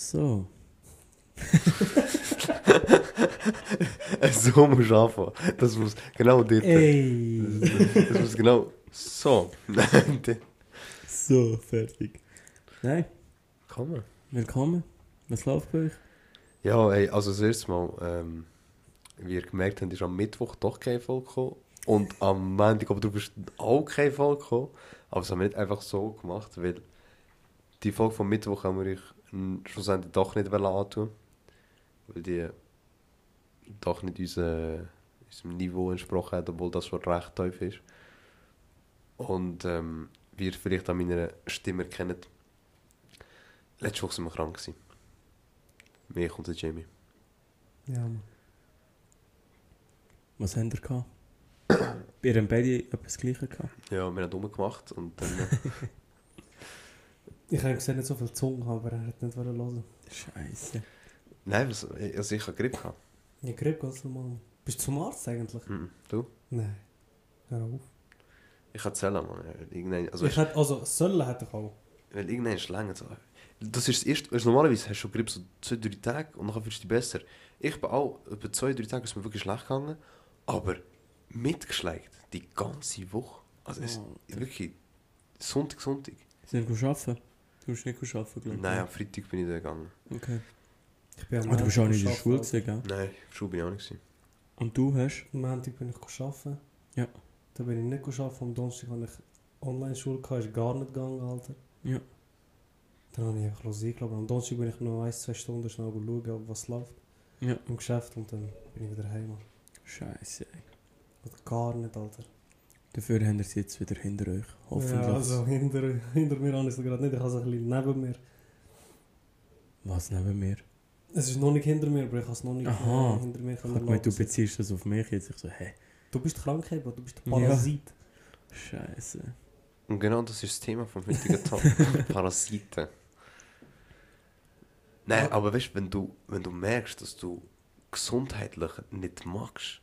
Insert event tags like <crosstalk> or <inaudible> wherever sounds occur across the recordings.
So. <laughs> so anfangen. Das muss genau dort. Ey! Das, muss genau so. <laughs> so, fertig. Nein, man. willkommen. Was läuft bei euch? Ja, ey, also das erste Mal, ähm, wie ihr gemerkt habt, ist am Mittwoch doch keine Folge gekommen. Und am Montag, aber du bist auch keine Folge gekommen. Aber das haben wir nicht einfach so gemacht, weil die Folge vom Mittwoch haben wir euch schlussendlich doch nicht antun. Weil die doch nicht unser, unserem Niveau entsprochen hat, obwohl das schon recht tief ist. Und ähm, wie ihr vielleicht an meiner Stimme erkennt, letzte Woche sind wir krank gewesen. Mich und der Jamie. Ja, Mann. Was habt ihr gehabt? <coughs> Ihr habt beide etwas Gleiches gehabt? Ja, wir haben rumgemacht und dann... <laughs> Ich habe gesehen, nicht so viel Zunge, aber er hat nicht hören hören. Scheiße. Nein, was, also ich hatte Grippe. Gehabt. Ja, Grippe ganz normal. Bist du zum Arzt eigentlich? Mhm. Du? Nein. Hör auf. Ich hatte Zellen, Mann. Irgendein, also, ich hätte, also, sollen hätte ich auch. weil irgendein ist länger so. Das ist das erste, also normalerweise hast du Grippe so zwei, drei Tage und dann fühlst du dich besser. Ich bin auch, über zwei, drei Tage ist mir wirklich schlecht gegangen, aber mitgeschleicht die ganze Woche. Also es Oh, wirklich Sonntag, Sonntag. Sind wir arbeiten? Du musst nicht arbeiten, glaube ich. Nein, am Freitag bin ich da gegangen. Okay. Ich bin am Aber du bist auch nicht in der Schule gewesen, gell? Nein, auf der Schule bin ich auch nicht. gewesen. Und du hast? Am Montag bin ich arbeiten. Ja. Dann bin ich nicht arbeiten. Am Donnerstag habe ich Online-Schule gehabt, ist gar nicht gegangen, Alter. Ja. Dann habe ich einfach los eingeladen. Am Donnerstag bin ich noch ein, zwei Stunden schnell schauen, ob was läuft Ja. im Geschäft und dann bin ich wieder heim. Scheiße, ey. Gar nicht, Alter. Dafür haben wir es jetzt wieder hinter euch. Hoffentlich. Ja, also hinter, hinter mir habe ich es gerade nicht. Ich habe es ein bisschen neben mir. Was neben mir? Es ist noch nicht hinter mir, aber ich habe es noch nicht Aha. hinter mir Ich meine, du beziehst das auf mich jetzt. Ich so, hä? Du bist krank, Ebro. Du bist der Ja. Parasit. Scheiße. Und genau das ist das Thema vom heutigen <laughs> Tag. Parasiten. Nein, Ja. aber weißt du, wenn du, wenn du merkst, dass du gesundheitlich nicht magst,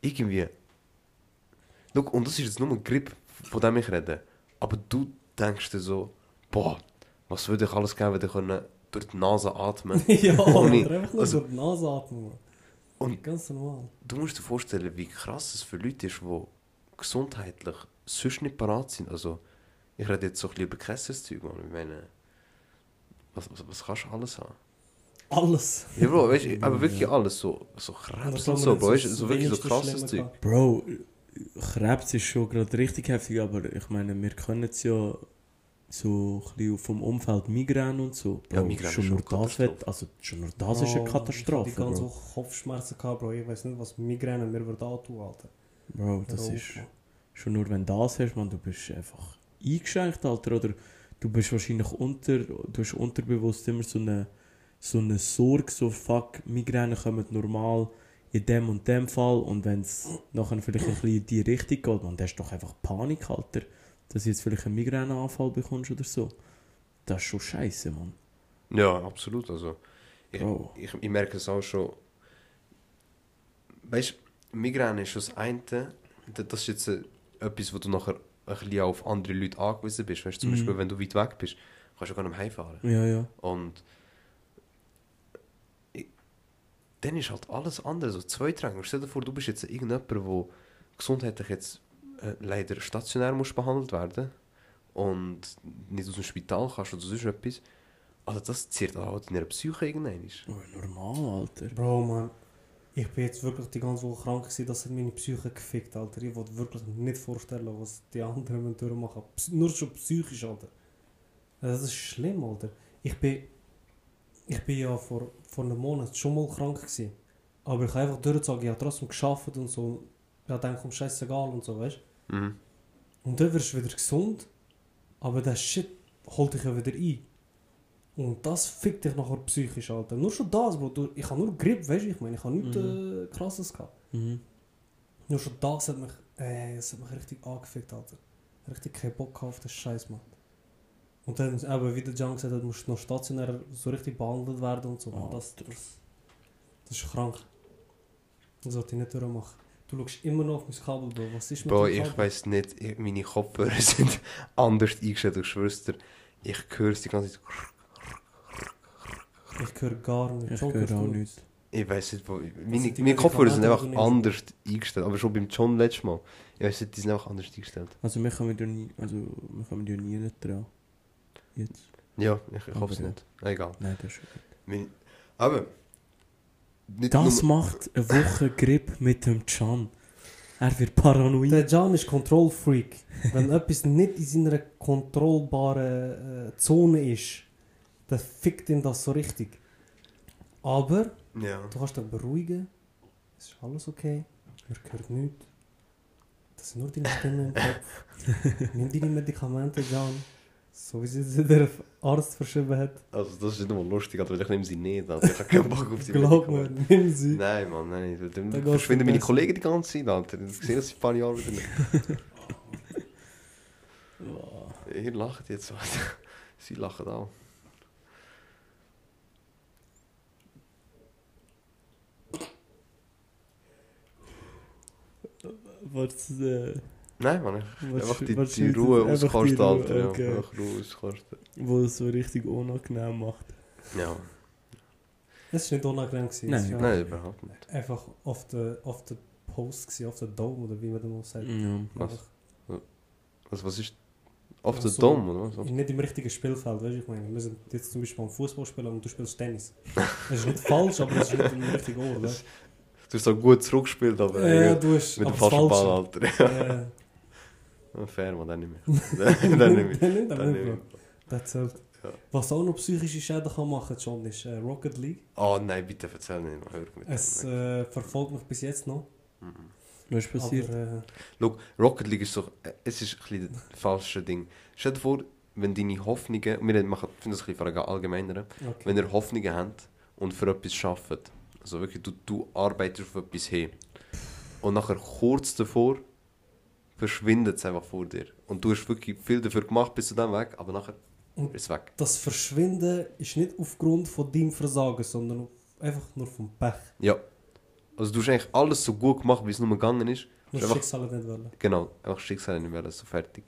irgendwie. Schau, und das ist jetzt nur ein Grip, von dem ich rede. Aber du denkst dir so, boah, was würde ich alles geben, wenn ich können durch die Nase atmen <laughs> ja, Ohne- einfach nur also- durch die Nase atmen. Und- Ganz normal. Du musst dir vorstellen, wie krass es für Leute ist, die gesundheitlich sonst nicht parat sind. Also, ich rede jetzt so ein bisschen über krasses Zeug, Mann. Ich meine, was, was, was kannst du alles haben? Alles. Ja, Bro, weißt du, aber wirklich alles. So, so Krebs und so, Bro. Weißt, so wirklich so krasses Zeug. Bro, Krebs ist schon gerade richtig heftig, aber ich meine, wir können es ja so ein bisschen vom Umfeld Migräne und so. Bro, Ja, Migräne ist schon schon nur das Katastrophe. wird, also schon nur das ist eine Bro, Katastrophe, Ich hatte die ganze Bro. Woche Kopfschmerzen gehabt, Bro. Ich weiß nicht, was Migräne mir wird antun, Alter. Bro, das auf, ist Mann. schon nur wenn du das hast, man, du bist einfach eingeschränkt, Alter, oder du bist wahrscheinlich unter, du hast unterbewusst immer so eine so eine Sorge, so fuck, Migräne kommen normal in dem und dem Fall und wenn es nachher vielleicht ein bisschen in die Richtung geht, man, dann hast du doch einfach Panik, Alter, dass du jetzt vielleicht einen Migräneanfall bekommst oder so. Das ist schon scheiße, Mann. Ja, absolut. Also, ich, Bro. ich, ich merke es auch schon. Weißt du, Migräne ist schon das eine. da- Das ist jetzt äh, etwas, wo du nachher ein bisschen auf andere Leute angewiesen bist. Weißt du, zum Mhm. Beispiel, wenn du weit weg bist, kannst du gar nicht heimfahren. Ja, ja. Und ich, dann ist halt alles andere, so zweitrangig. Stell dir vor, du bist jetzt irgendjemand, der gesundheitlich jetzt äh, leider stationär muss behandelt werden und nicht aus dem Spital kannst oder sonst etwas. Also das zieht auch in deiner Psyche irgendwann. Oh, normal, Alter. Bro, man. Ich bin jetzt wirklich die ganze Woche krank gewesen, das hat meine Psyche gefickt, Alter. Ich wollte wirklich nicht vorstellen, was die anderen. Ps- Nur schon psychisch, Alter. Das ist schlimm, Alter. Ich bin, ich bin ja vor, vor einem Monat schon mal krank gewesen. Aber ich habe einfach durchgezogen, ich habe trotzdem geschafft und so. Ich habe gedacht, komm, scheißegal und so, weißt Mhm. Und dann wirst du wieder gesund, aber der Shit holt dich ja wieder ein. Und das fickt dich nachher psychisch, Alter. Nur schon das, Bro. Du, ich habe nur Grip, weißt du, ich meine, ich habe nichts Mhm. äh, krasses gehabt. Mhm. Nur schon das hat mich, äh, das hat mich richtig angefickt, Alter. Richtig keinen Bock auf den Scheiß, Mann. Und dann, eben, wie der John gesagt hat, musst du noch stationär so richtig behandelt werden und so. Oh, das, das, das ist krank. Das sollte ich nicht durchmachen. Du schaust immer noch auf mein Kabel, Bro. Was ist mit Bro, dem ich Kabel? weiß nicht, ich, meine Kopfhörer <laughs> sind anders eingestellt, ich schwör's dir. Ich höre es die ganze Zeit. Ich höre gar nicht. Ich höre auch nichts. Ich weiß nicht, wo. Meine, meine Kopfhörer sind einfach anders eingestellt. Aber schon beim John letztes Mal. Ich weiß nicht, die sind einfach anders eingestellt. Also wir kommen ja nie, also wir kommen ja nie nicht dran. Jetzt. Ja, ich, ich hoffe es nicht. Egal. Nein, das ist schon gut. Mein, aber. Nicht Das nur- macht eine Woche Grip mit dem Can. Er wird paranoid. Der John ist Kontrollfreak. Wenn <laughs> etwas nicht in seiner kontrollbaren äh, Zone ist, dann fickt ihn das so richtig. Aber Ja. du kannst dich beruhigen. Es ist alles okay. Er hört nichts. Das sind nur deine Stimmen im Kopf. <laughs> Nimm deine Medikamente, John. So wie sie dir der Arzt verschrieben hat. Also, das ist nicht lustig, aber ich nehme sie nicht. Also, ich habe keinen Bock auf sie. <laughs> Glaub mir, nimm sie. Nein, Mann, nein. Dann geht's verschwinden meine. Kollegen die ganze Zeit, Alter. Ich sehe das ein paar Jahren wieder nicht. Ihr lacht jetzt, Alter. Sie lachen auch. Was, äh, Nein, Mann, einfach die, die ist Ruhe das? Ruhe, Alter. Ja, okay. einfach Ruhe auskosten. Wo es so richtig unangenehm macht. Ja, Es war nicht unangenehm. Gewesen. Nein. War nein, überhaupt nicht. Einfach auf der, auf der Post, gewesen, auf der Dome oder wie man das sagt. Ja. Was? Also, was ist. Auf Ach der so. Dom, oder was? Nicht im richtigen Spielfeld, weißt du, ich meine. Wir sind jetzt zum Beispiel am Fußball spielen und du spielst Tennis. <laughs> Das ist nicht falsch, aber das ist nicht im richtigen Ort, Du hast so gut zurückgespielt, aber? Ja, du hast mit dem das falschen Ball. Alter. Ja. Ja, Fair, man, dann nicht mehr. <laughs> dann nicht mehr. Dann er Dann nicht, nicht mehr. Das zählt. Ja. Was auch noch psychische Schäden kann machen kann, ist äh, Rocket League. Oh nein, bitte erzähl nicht, hör mit Es äh, verfolgt mich bis jetzt noch. Mhm. Was ist passiert? Aber, äh, Schau, Rocket League ist so, äh, es ist ein bisschen das falsche Ding. Stell dir vor, wenn deine Hoffnungen, wir machen, das ein bisschen allgemeiner, okay. wenn ihr Hoffnungen habt und für etwas arbeitet, also wirklich, du, du arbeitest auf etwas hin und nachher kurz davor verschwindet es einfach vor dir und du hast wirklich viel dafür gemacht bis zu dem weg, aber nachher Und- ist es weg. das Verschwinden ist nicht aufgrund von deinem Versagen, sondern einfach nur vom Pech. Ja. Also du hast eigentlich alles so gut gemacht, wie es nur gegangen ist. Nur einfach- Schicksal nicht wollen. Genau, einfach Schicksal nicht mehr, so fertig.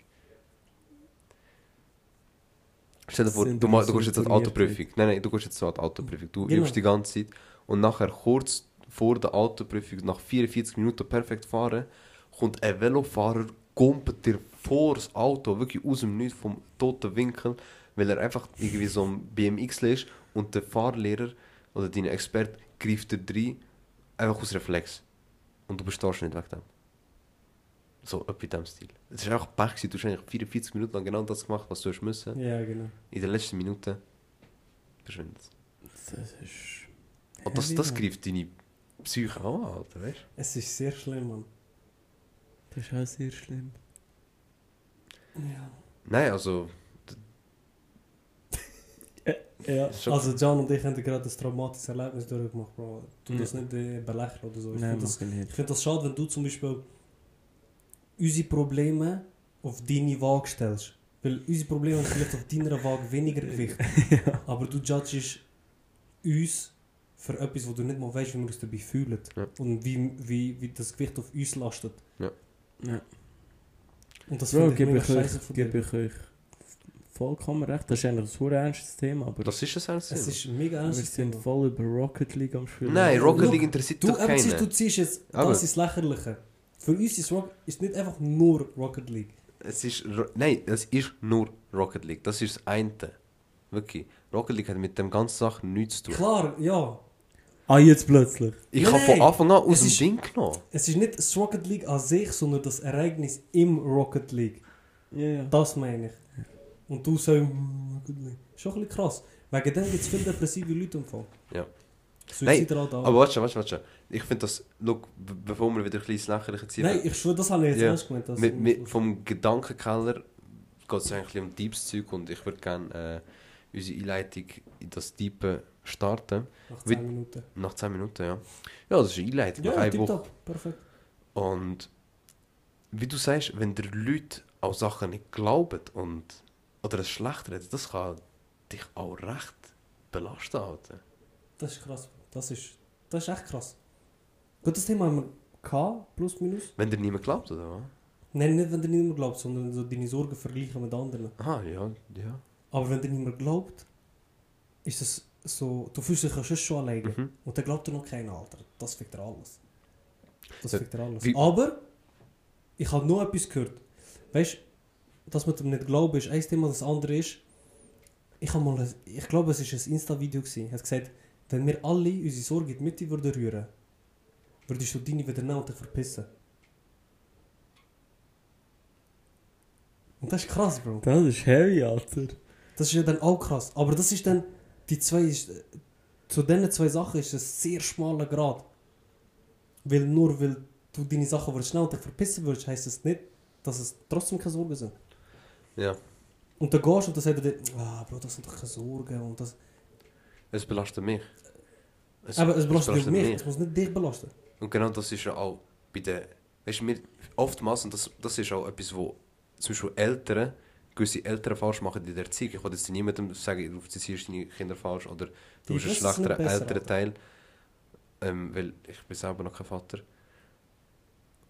Stell dir vor, du, so du gehst jetzt an die Autoprüfung. Nein, nein, du gehst jetzt an die Autoprüfung. Du Genau. übst die ganze Zeit und nachher kurz vor der Autoprüfung, nach 44 Minuten perfekt fahren, kommt ein Velofahrer, kumpelt dir vor das Auto, wirklich aus dem Nichts, vom toten Winkel, weil er einfach irgendwie so ein BMX ist und der Fahrlehrer oder dein Experte greift dir rein, einfach aus Reflex. Und du bestehst nicht wegen dem. So, etwa in diesem Stil. Es war einfach Pech, du hast eigentlich 44 Minuten lang genau das gemacht, was du hast müssen. Ja, genau. In der letzten Minute verschwindet es. Das ist. Und das, das greift deine Psyche an, Alter, weißt Es ist sehr schlimm, Mann. Das ist auch sehr schlimm. Ja. Nein, also, Ja. Also John und ich haben gerade ein traumatisches Erlebnis durchgemacht, Bro. Du das nicht äh, belächeln oder so. Ich Nein, finde das, ich nicht. ich find das schade, wenn du zum Beispiel unsere Probleme auf deine Waage stellst. Weil unsere Probleme haben vielleicht auf deiner Waage weniger Gewicht. <laughs> Aber du judgest uns für etwas, wo du nicht mal weißt, wie wir uns dabei fühlen. Ja. Und wie, wie, wie das Gewicht auf uns lastet. Ja. Und das Bro, gebe mega ich, euch, gebe ich euch vollkommen recht. Das ist eigentlich ein super ernstes Thema, aber das ist es ernst. Es ist ein mega wir ernstes sind Thema. voll über Rocket League am Spielen. Nein, Rocket League interessiert Du, doch siehst, du keinen. ziehst jetzt Aber- das ins Lächerliche. Für uns ist, Rock, ist nicht einfach nur Rocket League. Es ist, nein, es ist nur Rocket League. Das ist das eine. Wirklich. Rocket League hat mit dem ganzen Sachen nichts zu tun. Klar, ja. Ah, jetzt plötzlich. Ich Nein, habe von Anfang an aus es dem ist- Ding genommen. Es ist nicht das Rocket League an sich, sondern das Ereignis im Rocket League. Ja, ja. Das meine ich. Und du sagst, «Mm, Rocket League. Schon ein bisschen krass. Wegen dem gibt es viele depressive Leute im Fall. Ja. Auch. Aber warte, warte, warte. Ich finde das, look, be- bevor wir wieder ein bisschen ins Lächerliche ziehen, Nein, ich schwöre, das habe ich jetzt Ja. ernst gemeint. dass- mit, mit, vom Gedankenkeller geht es eigentlich um Deeps Zeug und ich würde gerne äh, unsere Einleitung in das Deepe starten. Nach wie- 10 Minuten. Nach 10 Minuten, ja. Ja, das ist eine Einleitung. nach Ja, einer Woche. tipptopp. Perfekt. Und wie du sagst, wenn die Leute an Sachen nicht glauben und, oder es schlecht reden, das kann dich auch recht belasten. Alter. Das ist krass. Das ist, das ist echt krass. Gut, das Thema haben wir gehabt, plus minus. Wenn dir niemand glaubt, oder was? Nein, nicht wenn dir niemand glaubt, sondern so deine Sorgen vergleichen mit anderen. Aha, ja, ja. Aber wenn dir niemand glaubt, ist das so, du fühlst dich ja schon schon alleine. Mhm. Und dann glaubt er noch keiner, Alter. Das fickt er alles. Das Ja, fickt er alles. wie- Aber, ich habe noch etwas gehört. Weißt du, dass man dem nicht glauben ist, ein Thema, das andere ist, ich habe mal, ein- ich glaube, es war ein Insta-Video, gewesen. er hat gesagt, wenn wir alle unsere Sorge in die Mitte würden rühren, würdest du deine wieder nehmen und dich verpissen. Und das ist krass, Bro. Das ist heavy, Alter. Das ist ja dann auch krass. Aber das ist dann, die zwei, ist, zu diesen zwei Sachen ist ein sehr schmaler Grad. Weil nur weil du deine Sachen würdest schnell und dich verpissen würdest, heisst es nicht, dass es trotzdem keine Sorgen sind. Ja. Und dann gehst du und dann sagt er dir, ah Bro, das sind doch keine Sorgen und das... Es belastet mich. Es, Aber es belastet dich mich, es muss nicht dich belasten. Und genau das ist ja auch bei den. Weißt du, oftmals, und das, das ist auch etwas, wo zum Beispiel Eltern, gewisse Eltern falsch machen in der Erziehung. Ich will jetzt niemandem sagen, du erziehst deine Kinder falsch oder du bist ein schlechterer besser, älterer Alter. Teil. Ähm, weil ich bin selber noch kein Vater.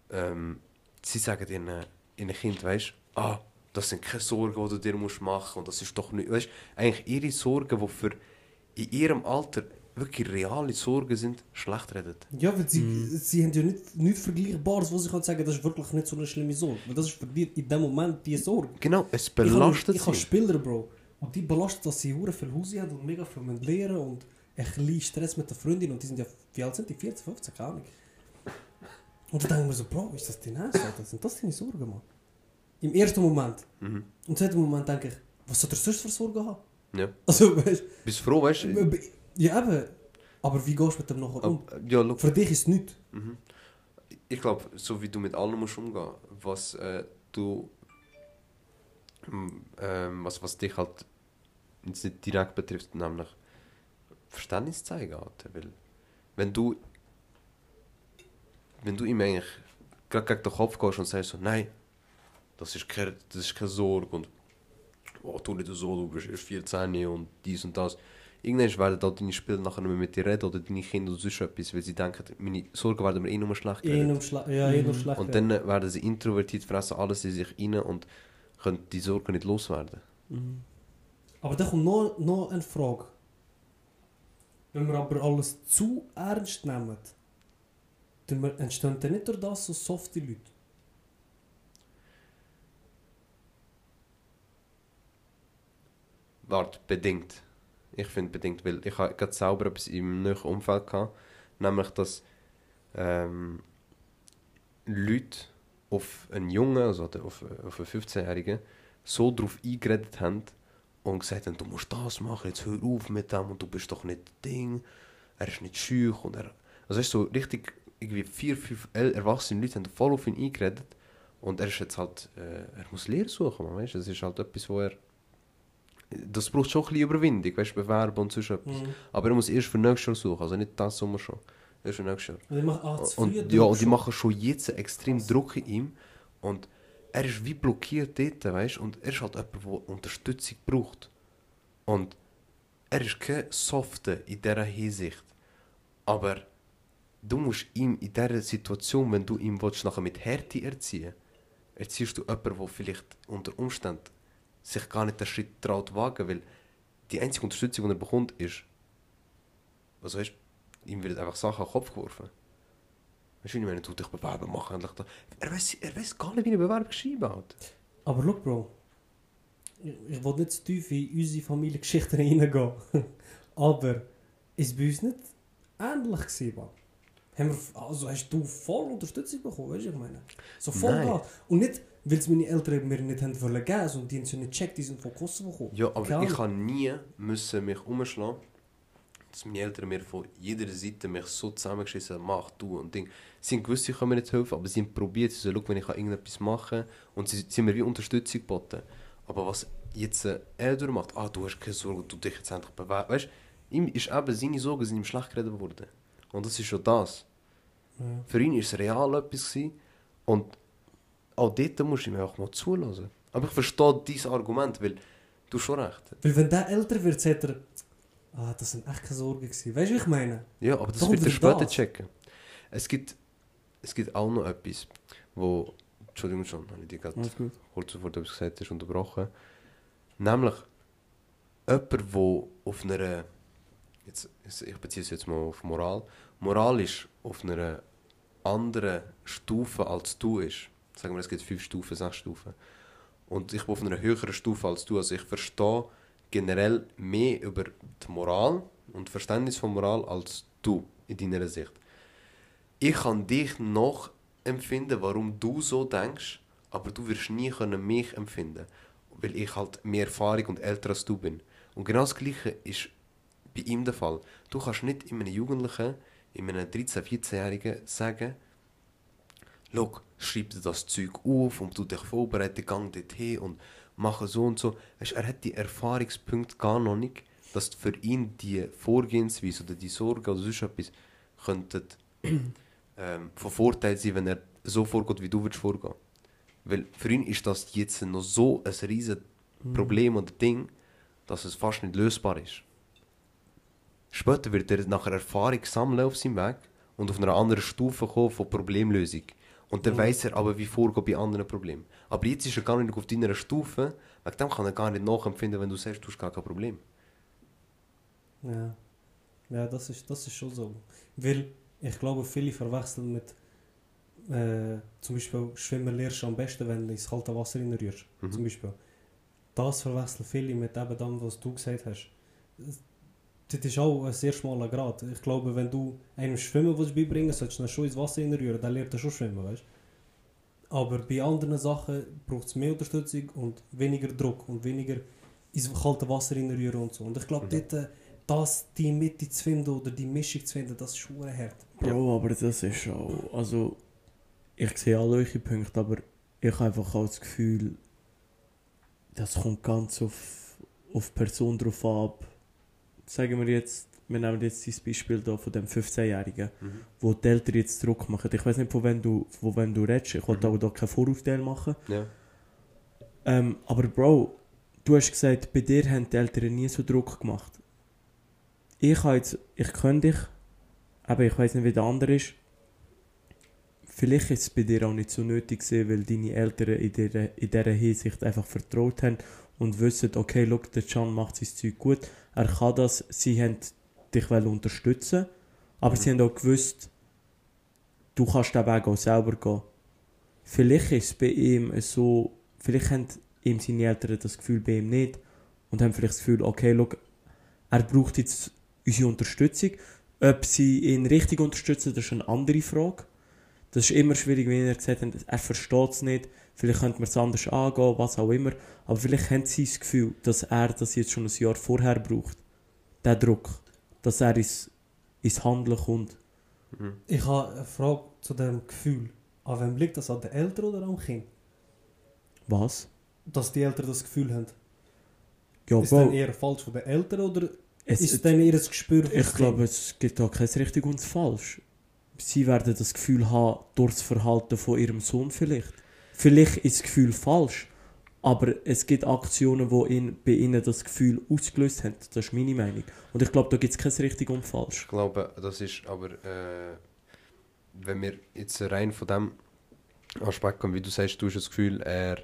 Ähm, sie sagen ihren, ihren Kind, weißt du, ah, das sind keine Sorgen, die du dir musst machen und das ist doch nicht, weißt eigentlich ihre Sorgen, die für in ihrem Alter wirklich reale Sorgen sind, schlecht reden. Ja, weil sie, Mhm. sie haben ja nicht, nichts Vergleichbares, wo sie können sagen, das ist wirklich nicht so eine schlimme Sorge. Weil das ist für dich in dem Moment die Sorge. Genau, es Ich habe- belastet Ich habe sie. Spieler, Bro. Und die belastet, dass sie hure viel Hause haben und mega viel lernen und ein bisschen Stress mit der Freundin. Und die sind ja, wie alt sind die? 14, 15, keine Ahnung. Und dann denken wir so, Bro, ist das dein Ernst? Alter? Sind das deine Sorgen, Mann? Im ersten Moment. Mhm. Im zweiten Moment denke ich, was soll der sonst für Sorgen haben? Ja. Also, weißt Bist du froh, weißt du? Ja eben. Aber wie gehst du mit dem nachher um? Ja, look, Für dich ist es nichts. mhm. Ich glaube, so wie du mit allem musst umgehen, was äh, du, ähm, was, was dich halt jetzt nicht direkt betrifft, nämlich Verständnis zeigen, Alter. Weil, wenn du, wenn du ihm eigentlich gerade gegen den Kopf gehst und sagst so, nein, das ist keine, das ist keine Sorge und oh, tu nicht so, du bist erst 14 und dies und das. Irgendwann werden halt deine Spieler nachher nicht mehr mit dir reden oder deine Kinder oder sonst etwas, weil sie denken, meine Sorgen werden mir eh nur schlecht Eh nur schla- ja, eh nur Mhm. schlecht. Und dann werden sie introvertiert, fressen alles in sich rein und können die Sorgen nicht loswerden. Mhm. Aber dann kommt noch, noch eine Frage. Wenn wir aber alles zu ernst nehmen, dann entstehen dann nicht durch das so softe Leute. Warte, bedingt. Ich finde bedingt, weil ich gerade selber etwas im neuen Umfeld gehabt, nämlich dass ähm, Leute auf einen Jungen, also auf, auf einen 15-Jährigen, so darauf eingeredet haben und gesagt haben, du musst das machen, jetzt hör auf mit dem und du bist doch nicht Ding, er ist nicht schüch und er... Also du, so richtig, irgendwie vier, fünf erwachsene Leute haben voll auf ihn eingeredet und er ist jetzt halt, äh, er muss Lehre suchen, man, weißt das ist halt etwas, wo er... Das braucht schon ein bisschen Überwindung, weißt du, bewerben und sonst etwas. Mhm. Aber er muss erst für nächstes Jahr suchen, also nicht das Sommer schon. Erst für nächstes Jahr. Und ich mache ah, zu Und, ja, und die machen schon jetzt extrem Druck in ihm. Und er ist wie blockiert dort, weißt Und er ist halt jemand, der Unterstützung braucht. Und er ist kein Softe in dieser Hinsicht. Aber du musst ihm in dieser Situation, wenn du ihm willst, nachher mit Härte erziehen erziehst du jemanden, der vielleicht unter Umständen sich gar nicht den Schritt traut wagen, weil die einzige Unterstützung, die er bekommt, ist, also weißt, ihm wird einfach Sachen an den Kopf geworfen. Weißt du, ich meine, du dich bewerben, mach endlich da. Er weiß, er weiß gar nicht, wie eine Bewerbung schreiben hat. Aber look, Bro. Ich, will nicht zu tief in unsere Familiengeschichten <laughs> reingehen. Aber ist bei uns nicht ähnlich gewesen, Mann? Haben wir, also hast du voll Unterstützung bekommen, weißt du, ich meine? So voll da. Und nicht, weil es meine Eltern mir nicht haben wollen geben, sondern die haben es ja nicht gecheckt, die sind von Kosovo gekommen. Ja, aber Keine ich habe nie müssen mich umschlagen, dass meine Eltern mir von jeder Seite mich so zusammengeschissen haben, mach du und Ding. Sie haben gewusst, sie können mir nicht helfen, aber sie haben probiert, sie schau, wenn ich kann irgendetwas machen kann und sie, sie haben mir wie Unterstützung geboten. Aber was jetzt äh, er durchmacht, ah, du hast keine Sorge, du dich jetzt endlich bewerben, weißt du, ihm ist eben, seine Sorgen sind ihm schlecht geredet worden. Und das ist schon das. Ja. Für ihn war es real etwas gewesen. und auch dort musst du ihm auch mal zulassen. Aber ich verstehe dieses Argument, weil du hast schon recht. Weil wenn der älter wird, sagt er, ah, das sind echt keine Sorgen gewesen. Weißt du, wie ich meine? Ja, aber das Warum wird er später das? checken. Es gibt, es gibt auch noch etwas, wo, Entschuldigung schon, habe ich dir gerade kurz bevor du etwas gesagt hast, unterbrochen. Nämlich, jemand, der auf einer jetzt, ich beziehe es jetzt mal auf Moral. Moral ist auf einer anderen Stufe als du ist. Sagen wir, es gibt fünf Stufen, sechs Stufen. Und ich bin auf einer höheren Stufe als du. Also ich verstehe generell mehr über die Moral und Verständnis von Moral als du in deiner Sicht. Ich kann dich noch empfinden, warum du so denkst, aber du wirst nie können mich empfinden, weil ich halt mehr Erfahrung und älter als du bin. Und genau das Gleiche ist bei ihm der Fall. Du kannst nicht in einem Jugendlichen, in einem 13-, 14-Jährigen sagen, Schau, schreib dir das Zeug auf und du dich vorbereiten, gang dorthin und mache so und so. Weisst, er hat die Erfahrungspunkte gar noch nicht, dass für ihn die Vorgehensweise oder die Sorge oder sonst etwas könnten, <clears throat> ähm, von Vorteil sein, wenn er so vorgeht, wie du würdest vorgehen. Weil für ihn ist das jetzt noch so ein riesiges Problem oder Ding, dass es fast nicht lösbar ist. Später wird er nachher Erfahrung sammeln auf seinem Weg und auf einer anderen Stufe kommen von Problemlösung. Und dann Mhm. weiß er aber, wie vorgehen bei anderen Problemen. Aber jetzt ist er gar nicht auf deiner Stufe, wegen dem kann er gar nicht nachempfinden, wenn du sagst, du hast gar kein Problem. Ja. Ja, das ist, das ist schon so. Weil ich glaube, viele verwechseln mit äh, zum Beispiel Schwimmen lernst du am besten, wenn du ins kalte Wasser reinrührst. Mhm. Zum Beispiel. Das verwechseln viele mit eben dem, was du gesagt hast. Das ist auch ein sehr schmaler Grad. Ich glaube, wenn du einem Schwimmen willst beibringen willst, solltest du ihn schon ins Wasser reinrühren, dann lernt er schon schwimmen, weißt Aber bei anderen Sachen braucht es mehr Unterstützung und weniger Druck und weniger ins kalte Wasser reinrühren und so. Und ich glaube, Mhm. dort, äh, das, die Mitte zu finden oder die Mischung zu finden, das ist schon hart. Bro, aber das ist auch. Also, ich sehe alle eure Punkte, aber ich habe einfach auch das Gefühl, das kommt ganz auf, auf die Person drauf ab. Sagen wir jetzt, wir nehmen jetzt dieses Beispiel da von dem 15-Jährigen, Mhm. wo die Eltern jetzt Druck machen. Ich weiß nicht, von wem du, von wem du redest. Ich wollte Mhm. auch da keinen Vorurteil machen. Ja. Ähm, aber Bro, du hast gesagt, bei dir haben die Eltern nie so Druck gemacht. Ich habe jetzt, ich kenne dich, aber ich weiß nicht, wie der andere ist. Vielleicht ist es bei dir auch nicht so nötig gewesen, weil deine Eltern in dieser, in dieser Hinsicht einfach vertraut haben und wissen, okay, look, der Can macht sein Zeug gut, er kann das, sie haben dich unterstützen, aber Mhm. sie haben auch gewusst, du kannst den Weg auch selber gehen. Vielleicht ist es bei ihm so, vielleicht haben ihm seine Eltern das Gefühl bei ihm nicht und haben vielleicht das Gefühl, okay, look, er braucht jetzt unsere Unterstützung. Ob sie ihn richtig unterstützen, das ist eine andere Frage. Das ist immer schwierig, wie er gesagt hat, er versteht es nicht, vielleicht könnte man es anders angehen, was auch immer. Aber vielleicht haben sie das Gefühl, dass er das jetzt schon ein Jahr vorher braucht. Der Druck. Dass er ins, ins Handeln kommt. Mhm. Ich habe eine Frage zu dem Gefühl. An wem liegt das? An den Eltern oder am Kind? Was? Dass die Eltern das Gefühl haben. Ja, ist dann eher falsch von den Eltern oder es, ist dann eher das Gespür Ich glaube, es gibt da kein richtig und falsch. Sie werden das Gefühl haben, durch das Verhalten von ihrem Sohn vielleicht. Vielleicht ist das Gefühl falsch, aber es gibt Aktionen, die in, bei ihnen das Gefühl ausgelöst haben. Das ist meine Meinung. Und ich glaube, da gibt es kein richtig und falsch. Ich glaube, das ist aber, äh, wenn wir jetzt rein von dem Aspekt kommen, wie du sagst, du hast das Gefühl, er,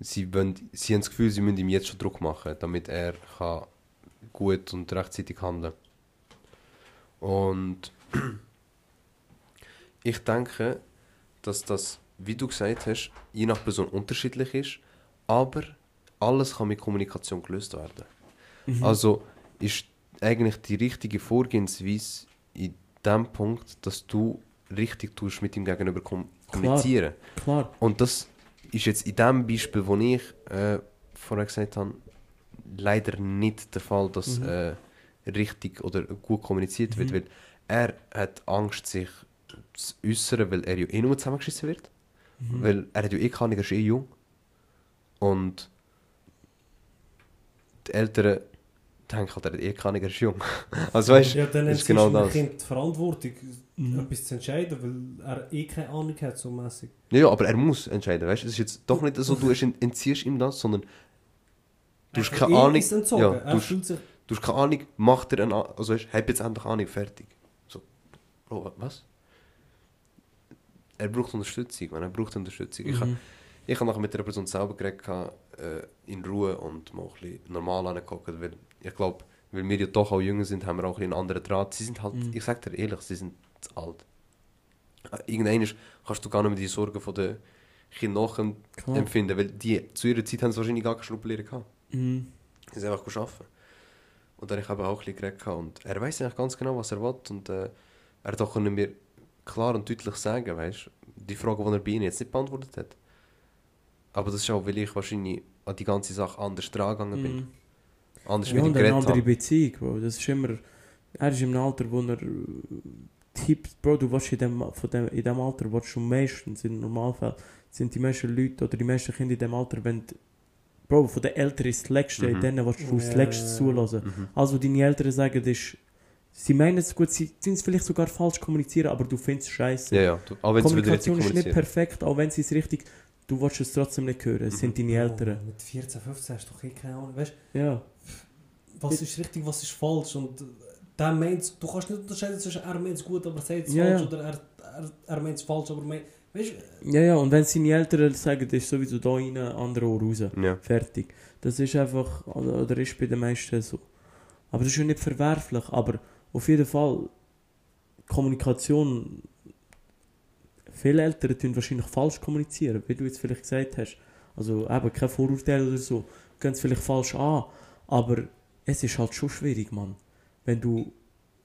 sie, wollen, sie haben das Gefühl, sie müssen ihm jetzt schon Druck machen, damit er kann gut und rechtzeitig handeln Und <clears throat> ich denke, dass das, wie du gesagt hast, je nach Person unterschiedlich ist, aber alles kann mit Kommunikation gelöst werden. Mhm. Also ist eigentlich die richtige Vorgehensweise in dem Punkt, dass du richtig tust mit ihm gegenüber kom kommunizieren. Klar. Und das ist jetzt in dem Beispiel, wo ich äh, vorher gesagt habe, leider nicht der Fall, dass Mhm. äh, richtig oder gut kommuniziert wird, Mhm. weil er hat Angst, sich zu äußern, weil er ja eh nur zusammengeschissen wird. Mhm. Weil er hat ja eh keine Ahnung, er ist eh jung. Und die Eltern denken halt, er hat eh keine Ahnung, er ist jung. <laughs> Also weißt du, ja, dann ist genau das. Kind die Verantwortung, Mhm. etwas zu entscheiden, weil er eh keine Ahnung hat, so mäßig. ja, ja, aber er muss entscheiden, weißt du? Es ist jetzt doch nicht so, du <laughs> ent- entziehst ihm das, sondern du hast keine eh Ahnung. ist entzogen. Ja, er du, fühlt sich du hast keine Ahnung, macht er eine A- also weißt, hab jetzt endlich Ahnung, fertig. So, Bro, was? Er braucht Unterstützung, man, er braucht Unterstützung. Ich, Mhm. Ich habe nachher mit der Person selber geredet, äh, in Ruhe und mal ein bisschen normal angeguckt, weil ich glaube, weil wir ja doch auch jünger sind, haben wir auch einen anderen Draht. Sie sind halt, Mhm. ich sag dir ehrlich, sie sind zu alt. Äh, Irgendwann kannst du gar nicht mehr die Sorgen von den Kindern nachempfinden, weil die zu ihrer Zeit haben sie wahrscheinlich gar keine Schnupperlehre gehabt. Mhm. Sie sind einfach arbeiten. Und dann habe ich eben auch ein bisschen geredet. Und er weiß eigentlich ganz genau, was er will. Und äh, er hat auch mir klar und deutlich sagen, weißt die Frage, die er bei Ihnen jetzt nicht beantwortet hat. Aber das ist auch, weil ich wahrscheinlich an die ganze Sache anders dran gegangen bin. Mhm. Anders Ja, mit ihm und eine geredet andere. Beziehung, Bro. Das ist immer... Er ist im Alter, wo er... äh, Tipps, Bro, du willst in dem, von dem, in dem Alter, willst du meistens, im Normalfall, sind die meisten Leute oder die meisten Kinder in dem Alter, wenn... die- Bro, von den Eltern ist das Letzte, Mhm. in denen willst du das Letzte zulassen. Mhm. Also deine Eltern sagen, das ist... Sie meinen es gut, sie sind es vielleicht sogar falsch kommunizieren, aber du findest es scheiße. Ja, ja. Du, auch wenn Kommunikation ist nicht perfekt, auch wenn sie es richtig... Du willst es trotzdem nicht hören, es Mhm. sind deine Eltern. Oh, mit 14, 15 hast du doch eh keine Ahnung. Weißt Ja. was ist richtig, was ist falsch? Und der meint, du kannst nicht unterscheiden zwischen er meint es gut, aber sagt es Ja, falsch, ja. oder er, er, er meint es falsch, aber meint. Weißt du, Ja, ja, und wenn seine Eltern sagen, das ist sowieso da rein, andere Ohr raus. Ja. Fertig. Das ist einfach, oder oder ist bei den meisten so. Aber das ist ja nicht verwerflich, aber auf jeden Fall, Kommunikation, viele Eltern tun wahrscheinlich falsch kommunizieren, wie du jetzt vielleicht gesagt hast. Also eben, kein Vorurteil oder so, gehen es vielleicht falsch an, aber es ist halt schon schwierig, Mann. Wenn du,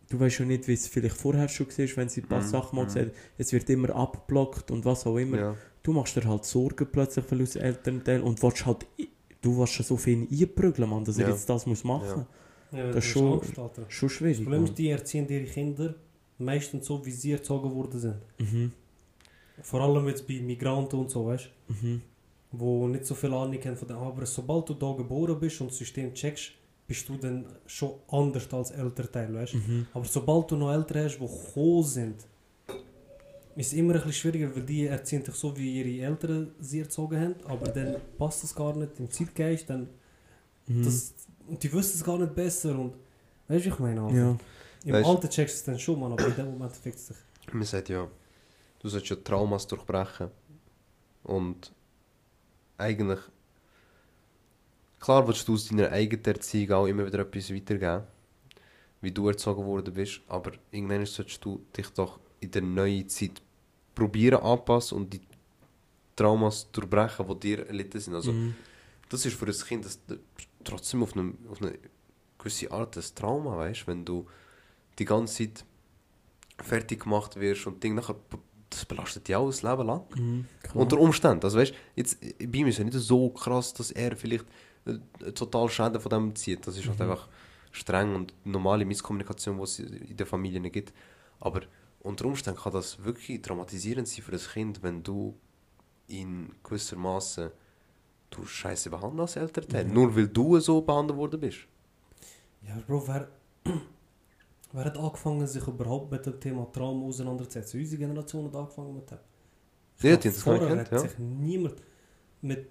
du weißt ja nicht, wie es vielleicht vorher schon war, wenn sie ein paar Mhm, Sachen mal mhm. gesagt es wird immer abgeblockt und was auch immer Ja. du machst dir halt Sorgen plötzlich für aus Elternteil und willst halt, du willst ja so viel einprügeln, Mann, dass er Ja. jetzt das muss machen. ja, Das das ist schon-. Schon Das schwierig. Problem ist, die erziehen ihre Kinder meistens so, wie sie erzogen worden sind. Mhm. Vor allem jetzt bei Migranten und so, weißt Mhm. du, wo nicht so viel Ahnung haben von dem. Aber sobald du da geboren bist und das System checkst, bist du dann schon anders als Elternteil, weißt du. Mhm. Aber sobald du noch Eltern hast, die gekommen sind, ist es immer ein bisschen schwieriger, weil die erziehen dich so, wie ihre Eltern sie erzogen haben, aber dann passt es gar nicht im Zeitgeist, dann Mhm. das, und die wissen es gar nicht besser und weißt du, ich meine, Alter. ja. im Weißt- Alter checkst du es dann schon, Mann, aber in dem Moment fickt es dich. Man sagt ja, du sollst ja Traumas durchbrechen. Und eigentlich, klar willst du aus deiner eigenen Erziehung auch immer wieder etwas weitergeben, wie du erzogen worden bist, aber irgendwann solltest du dich doch in der neuen Zeit probieren anpassen und die Traumas durchbrechen, die dir erlitten sind. Also, Mhm. das ist für ein Kind das, das, trotzdem auf, einem, auf eine gewisse Art ein Trauma, weißt wenn du die ganze Zeit fertig gemacht wirst und Ding nachher, das belastet dich auch das Leben lang. Mhm. Unter Umständen. Also weißt, jetzt, bei ihm ist es nicht so krass, dass er vielleicht äh, total Schäden von dem zieht. Das ist halt Mhm. einfach streng und normale Misskommunikation, die es in der Familie nicht gibt. Aber unter Umständen kann das wirklich traumatisierend sein für das Kind, wenn du in gewissermaßen du scheiße behandeln als Elternteil. Ja. Nur weil du so behandelt worden bist. Ja, Bro, wer, <clears throat> wer hat angefangen, sich überhaupt mit dem Thema Trauma auseinanderzusetzen? Unsere Generation hat angefangen mit dem. Ich Ja, die haben das vorher hat ja. sich niemand mit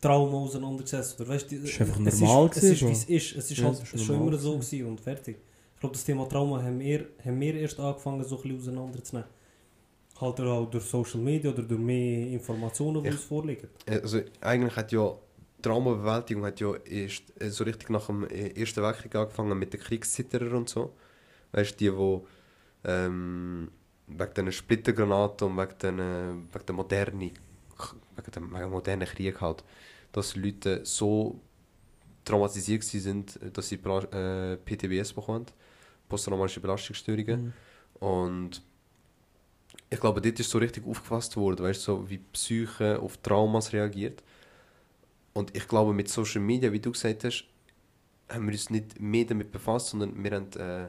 Trauma auseinandergesetzt. Oder, weißt, ist einfach es normal ist, es ist, gewesen, wie es ist. Es ist Ja, halt es ist schon immer so gewesen. gewesen und fertig. Ich glaube, das Thema Trauma haben wir, haben wir erst angefangen, so ein bisschen auseinanderzunehmen. Halt auch durch Social Media oder durch mehr Informationen, die uns vorliegen. Also eigentlich hat ja Traumabewältigung hat ja erst äh, so richtig nach dem äh, Ersten Weltkrieg angefangen mit den Kriegszitterern und so. Weißt du, die, wo ähm, wegen diesen Splittergranaten und wegen den, wegen der modernen, wegen dem wegen modernen Krieg halt, dass Leute so traumatisiert sind, dass sie äh, PTBS bekommen, posttraumatische Belastungsstörungen. Mhm. Und ich glaube, dort ist so richtig aufgefasst worden, weißt du, so wie Psyche auf Traumas reagiert. Und ich glaube, mit Social Media, wie du gesagt hast, haben wir uns nicht mehr damit befasst, sondern wir haben, äh,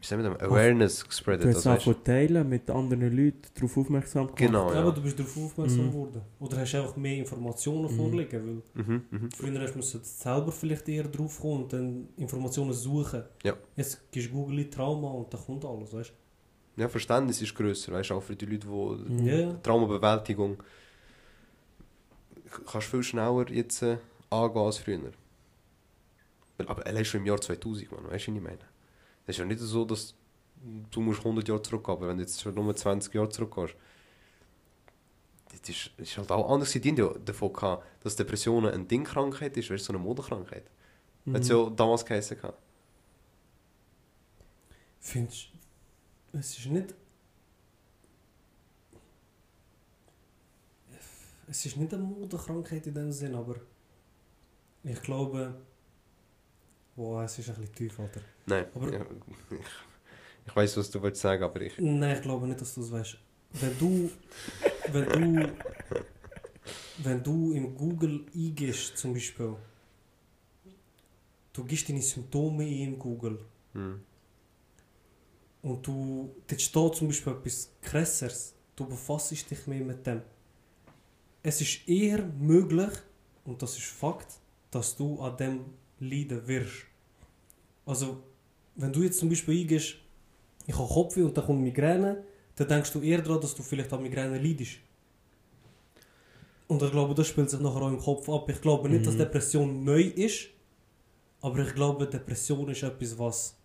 wie sagen wir das, Awareness gespreadet. Du hast Also, weißt, einfach teilen, mit anderen Leuten darauf aufmerksam gemacht. Genau, Ja, ja. aber du bist darauf aufmerksam Mhm. geworden. Oder hast einfach mehr Informationen Mhm. vorliegen, weil mhm, mhm. Früher hast du selber vielleicht eher drauf kommen und dann Informationen suchen. Ja. Jetzt gehst du Google Trauma und da kommt alles, weißt Ja, Verständnis ist grösser, weißt auch für die Leute, die ja. Traumabewältigung kannst viel schneller jetzt äh, angehen als früher. Aber allein schon im Jahr 2000, man, weißt du, was ich meine? Es ist ja nicht so, dass du musst 100 Jahre zurückgehen, aber wenn du jetzt schon nur 20 Jahre zurückgehst. Das ist, das ist halt auch anders. Die ja davon gehabt, dass Depressionen eine Dingkrankheit ist, weißt so eine Modekrankheit. Mhm. Hat es ja damals geheißen. gehabt. Findest du, es ist nicht. Es ist nicht eine Modekrankheit in dem Sinn, aber ich glaube. Boah, es ist ein bisschen tief, Alter. Nein, Aber- ja, ich, ich weiß, was du willst sagen, aber ich. Nein, ich glaube nicht, dass du es weißt. Wenn du. Wenn du. Wenn du in Google eingehst, zum Beispiel. Du gibst deine Symptome in Google. Hm. Und du. Dort steht zum Beispiel etwas krasseres. Du befasst dich mehr mit dem. Es ist eher möglich, und das ist Fakt, dass du an dem leiden wirst. Also, wenn du jetzt zum Beispiel eingehst, ich habe Kopfweh und dann kommt Migräne, dann denkst du eher daran, dass du vielleicht an Migräne leidest. Und ich glaube, das spielt sich nachher auch im Kopf ab. Ich glaube nicht, dass Mhm. Depression neu ist, aber ich glaube, Depression ist etwas, was,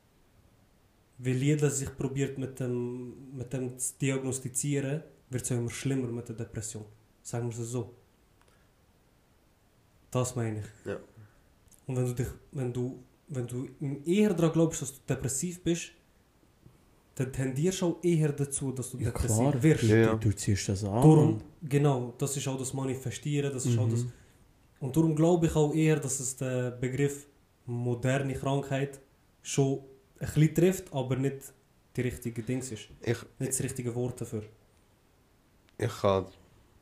weil jeder sich probiert mit dem, mit dem zu diagnostizieren, wird es immer schlimmer mit der Depression. Sagen wir es so. Das meine ich. Ja. Und wenn du dich, wenn du, wenn du eher daran glaubst, dass du depressiv bist, dann tendierst du auch eher dazu, dass du Ja, depressiv klar. wirst. Ja, ja. Du, du ziehst das an. Darum, genau, das ist auch das Manifestieren, das ist auch das. Mhm. Und darum glaube ich auch eher, dass es der Begriff moderne Krankheit schon ein bisschen trifft, aber nicht die richtige Dings ist. Ich, Nicht das richtige Wort dafür. ich habe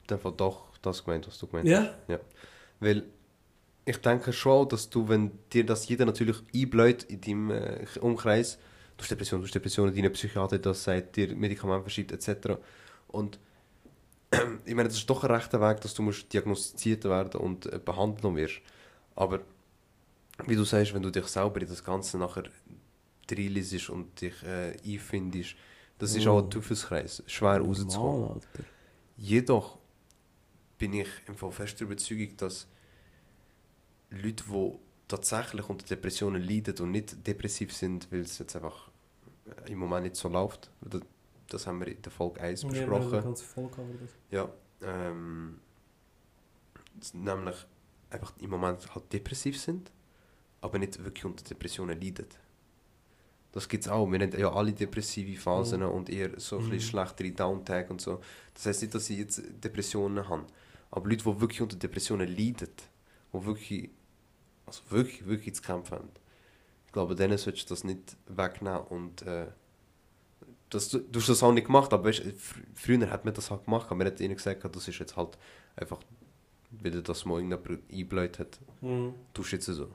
einfach doch das gemeint, was du gemeint Ja? hast. Weil ich denke schon, dass du, wenn dir das jeder natürlich einbläut in deinem äh, Umkreis, du hast Depression, du hast Depressionen, deine Psychiater das sagt, dir Medikamente verschreibt etc. Und <clears throat> ich meine, das ist doch ein rechter Weg, dass du musst diagnostiziert werden und äh, behandelt wirst. Aber wie du sagst, wenn du dich selber in das Ganze nachher reinliest und dich äh, einfindest, das ist Oh. auch ein Teufelskreis, schwer rauszuholen. Alter. Jedoch bin ich im Fall fest der Überzeugung, dass Leute, die tatsächlich unter Depressionen leiden und nicht depressiv sind, weil es jetzt einfach äh, im Moment nicht so läuft, das, haben wir in der Folge 1 Ja, wir haben besprochen. eine ganze Folge über das. Ja, ähm, nämlich einfach im Moment halt depressiv sind, aber nicht wirklich unter Depressionen leiden. Das gibt es auch. Wir haben ja alle depressive Phasen Mhm. und eher so ein Mhm. schlechtere Downtag und so. Das heißt nicht, dass sie jetzt Depressionen haben. Aber Leute, die wirklich unter Depressionen leiden, die wirklich, also wirklich, wirklich zu kämpfen haben, ich glaube, denen solltest du das nicht wegnehmen und äh, das, du, du hast das auch nicht gemacht, aber weißt, fr früher hat man das halt gemacht, aber man hat ihnen gesagt, das ist jetzt halt einfach, wieder das mal irgendjemand eingebläut hat, Mhm. tust jetzt so.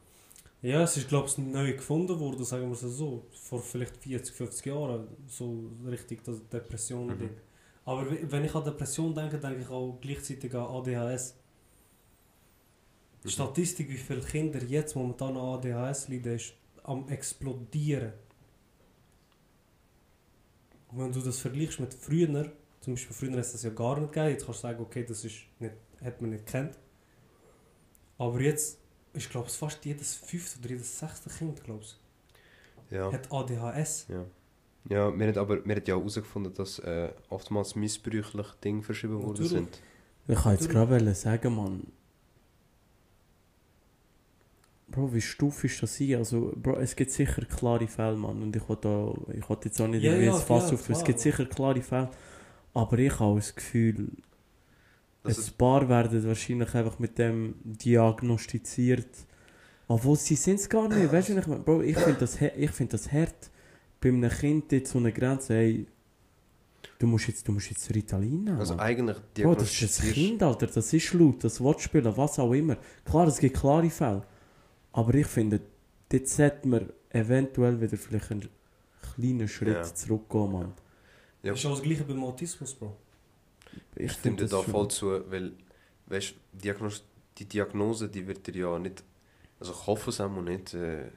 Ja, es ist, glaube ich, neu gefunden worden, sagen wir es so. Vor vielleicht 40, 50 Jahren. So richtig das Depressionen Mhm. Aber we- wenn ich an Depression denke, denke ich auch gleichzeitig an ADHS. Die Mhm. Statistik, wie viele Kinder jetzt momentan an ADHS leiden, ist am explodieren. Und wenn du das vergleichst mit früher, zum Beispiel früher hat es das ja gar nicht gegeben, jetzt kannst du sagen, okay, das ist nicht, hat man nicht kennt. Aber jetzt ist, glaube ich, fast jedes fünfte oder jedes sechste Kind, glaube ich, Ja. hat ADHS. Ja. Ja, wir haben aber wir haben ja herausgefunden, dass äh, oftmals missbräuchlich Dinge verschrieben worden sind. Ich kann jetzt gerade sagen, Mann. Bro, wie stufisch das sein? Also, Bro, es gibt sicher klare Fälle, Mann. Und ich da, ich will jetzt auch nicht Ja, irgendwie ja, Fass klar, auf. Es klar. gibt sicher klare Fälle. Aber ich habe das Gefühl, Das ein paar werden wahrscheinlich einfach mit dem diagnostiziert. Obwohl sie sind es gar nicht. Weißt du, ich meine? Bro, ich finde das, ich find das hart. Bei einem Kind jetzt so eine Grenze, hey, du musst jetzt, du musst jetzt Ritalin nehmen. also eigentlich Bro, das ist ein Kind, Alter. Das ist laut, das will spielen, was auch immer. Klar, es gibt klare Fälle. Aber ich finde, dort sollte man eventuell wieder vielleicht einen kleinen Schritt Ja. zurückgehen, Mann. Ja. Das ist auch das gleiche beim Autismus, Bro. Ich Ich stimme dir da voll zu, weil weißt, Diagnos die Diagnose die wird dir ja nicht, also ich hoffe es auch nicht, äh,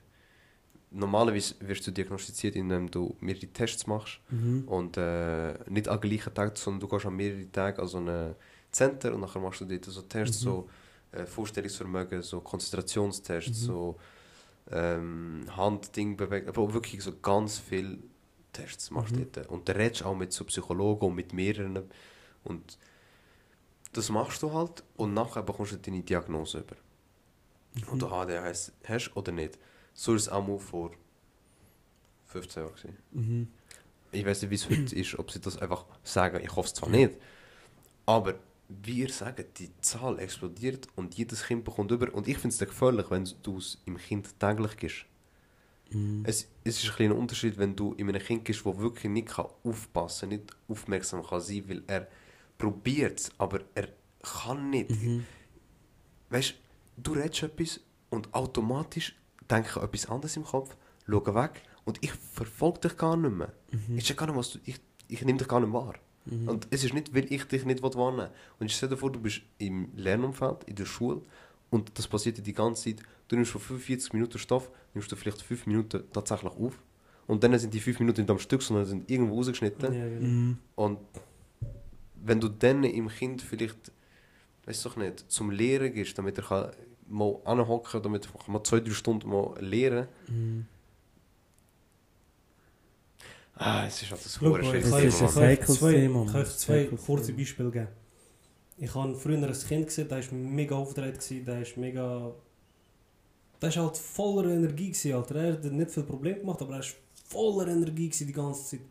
normalerweise wirst du diagnostiziert, indem du mehrere Tests machst Mhm. und äh, nicht am gleichen Tag, sondern du gehst an mehrere Tage an so ein Center und nachher machst du dort so Tests, Mhm. so äh, Vorstellungsvermögen, so Konzentrationstests, Mhm. so ähm, Handding bewegen, aber wirklich so ganz viele Tests machst du Mhm. dort. Und da redest auch mit so Psychologen und mit mehreren und das machst du halt und nachher bekommst du deine Diagnose über. und du ADHS hast oder nicht. So ist es auch mal vor 15 Jahren. Mhm. Ich weiß nicht, wie es heute <clears throat> ist, ob sie das einfach sagen. Ich hoffe es zwar nicht. Aber wie ihr sagt, die Zahl explodiert und jedes Kind bekommt über. Und ich finde es gefährlich, wenn du es im Kind täglich gibst. Mhm. Es, es ist ein kleiner Unterschied, wenn du in einem Kind gibst, das wirklich nicht kann aufpassen kann, nicht aufmerksam kann sein, weil er probiert es, aber er kann nicht. Mhm. Weißt du, redest etwas und automatisch denke ich an etwas anderes im Kopf, schaue weg und ich verfolge dich gar nicht mehr. Mhm. Ich gar nicht, was du, ich, ich nehme dich gar nicht wahr. Mhm. Und es ist nicht, weil ich dich nicht wahrnehmen will. Und stell dir vor, du bist im Lernumfeld, in der Schule und das passiert dir die ganze Zeit. Du nimmst von 45 Minuten Stoff, nimmst du vielleicht 5 Minuten tatsächlich auf. Und dann sind die 5 Minuten nicht am Stück, sondern sind irgendwo rausgeschnitten. Ja, genau. Mhm. Und wenn du dann im Kind vielleicht, weiß doch nicht, zum Lehren gehst, damit er kann mal anhocken, damit er mal zwei, drei Stunden mal lehren Mhm. Ah, es ist halt das Schau, ich kann ich zwei, ich kann zwei kurze Beispiele geben. Ich habe früher ein Kind gesehen, der war mega aufgedreht, der ist mega... Der war halt voller Energie, gewesen, Alter. Er hat nicht viel Problem gemacht, aber er war voller Energie die ganze Zeit.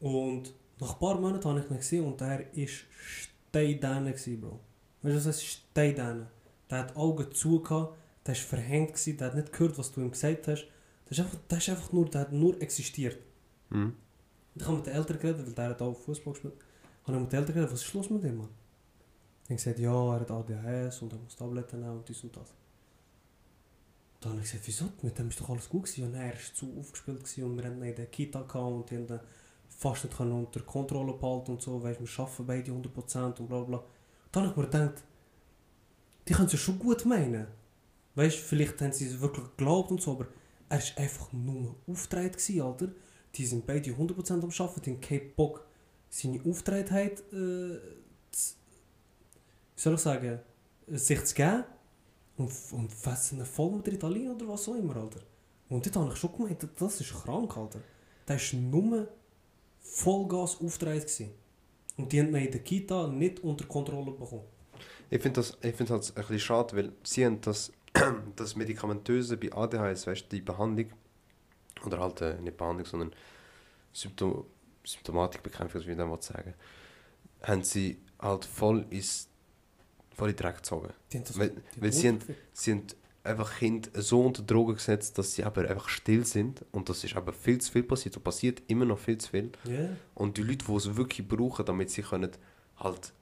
Und nach ein paar Monaten habe ich ihn gesehen und er war steidäne, gewesen, Bro. Weißt du, was heißt steidäne? Der hat Augen zu, gehabt, der war verhängt, gewesen, der hat nicht gehört, was du ihm gesagt hast. Der ist einfach, der ist einfach nur, der hat nur existiert. Mhm. Ich habe mit den Eltern geredet, weil der hat auch Fußball gespielt. Habe ich mit den Eltern geredet, was ist los mit dem, Mann? Ich habe gesagt, ja, er hat ADHS und er muss Tabletten nehmen und dies und das. Dann habe ich gesagt, wieso? Mit dem ist doch alles gut gewesen. Und er war zu aufgespielt gewesen und wir hatten in der Kita gehabt und die haben fast nicht unter Kontrolle behalten und so. Weißt, wir arbeiten beide 100% und bla bla. Dann habe ich mir gedacht, die können es ja schon gut meinen. Weißt, vielleicht haben sie es wirklich geglaubt und so, aber er war einfach nur aufgetreten, gewesen, Alter. Die sind beide 100% am Arbeiten, die haben keinen Bock, seine Auftretheit, äh, zu, wie soll ich sagen, sich zu geben. Und, und ihn voll mit Ritalin oder was auch immer, Alter. Und dort habe ich schon gemeint, das ist krank, Alter. Der war nur Vollgas aufgetreten. gewesen. Und die haben in der Kita nicht unter Kontrolle bekommen. Ich finde das, ich find das ein bisschen schade, weil sie haben das, <clears throat> das Medikamentöse bei ADHS, weißt die Behandlung, oder halt äh, nicht Behandlung, sondern Symptom Symptomatikbekämpfung, wie ich das sagen haben sie halt voll ins voll in den Dreck gezogen. Die haben das Weil- die weil sie haben-. Sie haben einfach Kinder so unter Drogen gesetzt, dass sie aber einfach still sind und das ist aber viel zu viel passiert und passiert immer noch viel zu viel. Ja. Und die Leute, die es wirklich brauchen, damit sie können halt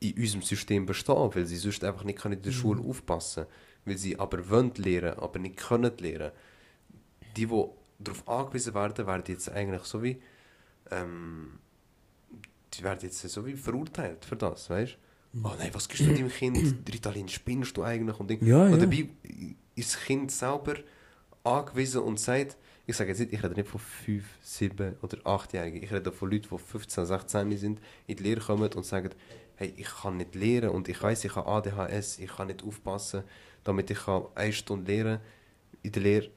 in unserem System bestehen, weil sie sonst einfach nicht können in der Mhm. Schule aufpassen weil sie aber wollen lernen, aber nicht können lernen. Die, die darauf angewiesen werden, werden jetzt eigentlich so wie ähm, die werden jetzt so wie verurteilt für das, weißt du? Oh nein, was gibst du deinem Kind? Ritalin spinnst du eigentlich? Und, Ding. Ja, und ja. dabei ist das Kind selber angewiesen und sagt, ich sage jetzt nicht, ich rede nicht von 5, 7 oder 8-Jährigen, ich rede von Leuten, die 15, 16 sind, in die Lehre kommen und sagen, hey, ich kann nicht lehren und ich weiß, ich habe ADHS, ich kann nicht aufpassen, damit ich kann eine Stunde lehren In der Lehre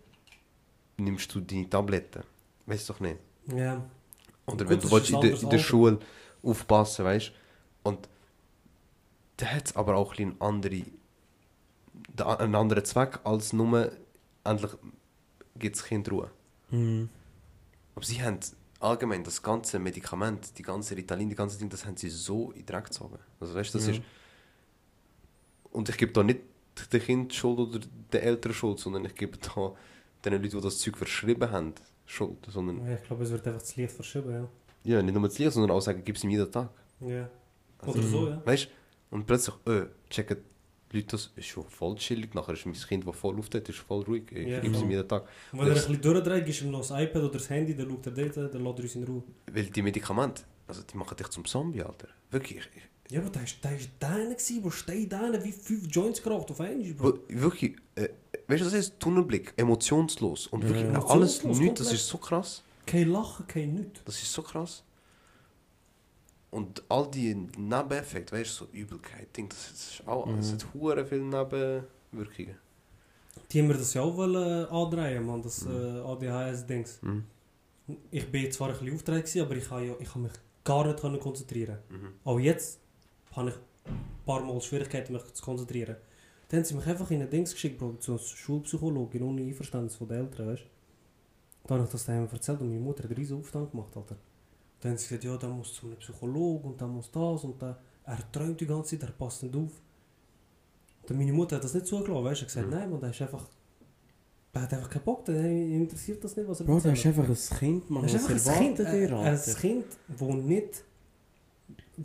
nimmst du deine Tabletten. Weißt du doch nicht. Ja. Oder wenn du willst, in der, in der. Schule aufpassen, weißt Und da hat es aber auch ein andere, da- einen anderen Zweck als nur endlich gibt es Kind Ruhe. Mhm. Aber sie haben allgemein das ganze Medikament, die ganze Ritalin, die ganze Ding, das haben sie so in den Dreck gezogen. Also weißt, das Ja. ist und ich gebe da nicht den Kind Schuld oder den Eltern Schuld, sondern ich gebe da den Leuten, die das Zeug verschrieben haben, Schuld. Sondern, Ich glaube, es wird einfach das Licht verschieben, ja. ja, nicht nur das Lied, sondern auch sagen, gib es ihm jeden Tag. Ja. Also, Oder so, ja. Weißt du? Und plötzlich, äh, checken die Leute das, ist schon voll chillig. Nachher ist mein Kind, das voll auftritt, ist voll ruhig. Ich Ja, gebe es ihm jeden Tag. Und wenn er ein bisschen durchdreht, gibst du ihm noch das iPad oder das Handy, dann schaut er dort, dann lässt er uns in Ruhe. Weil die Medikamente, also die machen dich zum Zombie, Alter. Wirklich. Ich, Ja, aber ist, der ist deiner der steht deiner wie fünf Joints geraucht auf einmal, Bro. Wirklich, äh, weißt du, das heißt Tunnelblick, emotionslos. Und wirklich Ja. alles nichts, das ist so krass. Kein Lachen, kein nichts. Das ist so krass. Und all die Nebeneffekte, weißt du, so Übelkeit, Ding, das ist auch, das Mhm. hat hure viele Nebenwirkungen. Die haben mir das ja auch wollen, äh, andrehen, man, das Mhm. äh, ADHS-Dings. Mhm. Ich bin zwar ein bisschen gewesen, aber ich habe ja, ich habe mich gar nicht können konzentrieren Mhm. Auch jetzt habe ich ein paar Mal Schwierigkeiten, mich zu konzentrieren. Dann haben sie mich einfach in ein Dings geschickt, Bro, zu einer Schulpsychologin ohne Einverständnis von den Eltern, weißt du. Da habe ich das daheim erzählt und meine Mutter hat einen riesen Aufstand gemacht, Alter. Dann haben sie gesagt, ja, der muss zu einem Psychologen und der muss das und der, er träumt die ganze Zeit, er passt nicht auf. Und meine Mutter hat das nicht zugelassen, weißt du, hat gesagt, Mhm. nein, man, der ist einfach, der hat einfach keinen Bock, der interessiert das nicht, was er Bro, erzählt. hast einfach ein Kind, man. Das ist einfach ein Kind, äh, ein? Kind, das nicht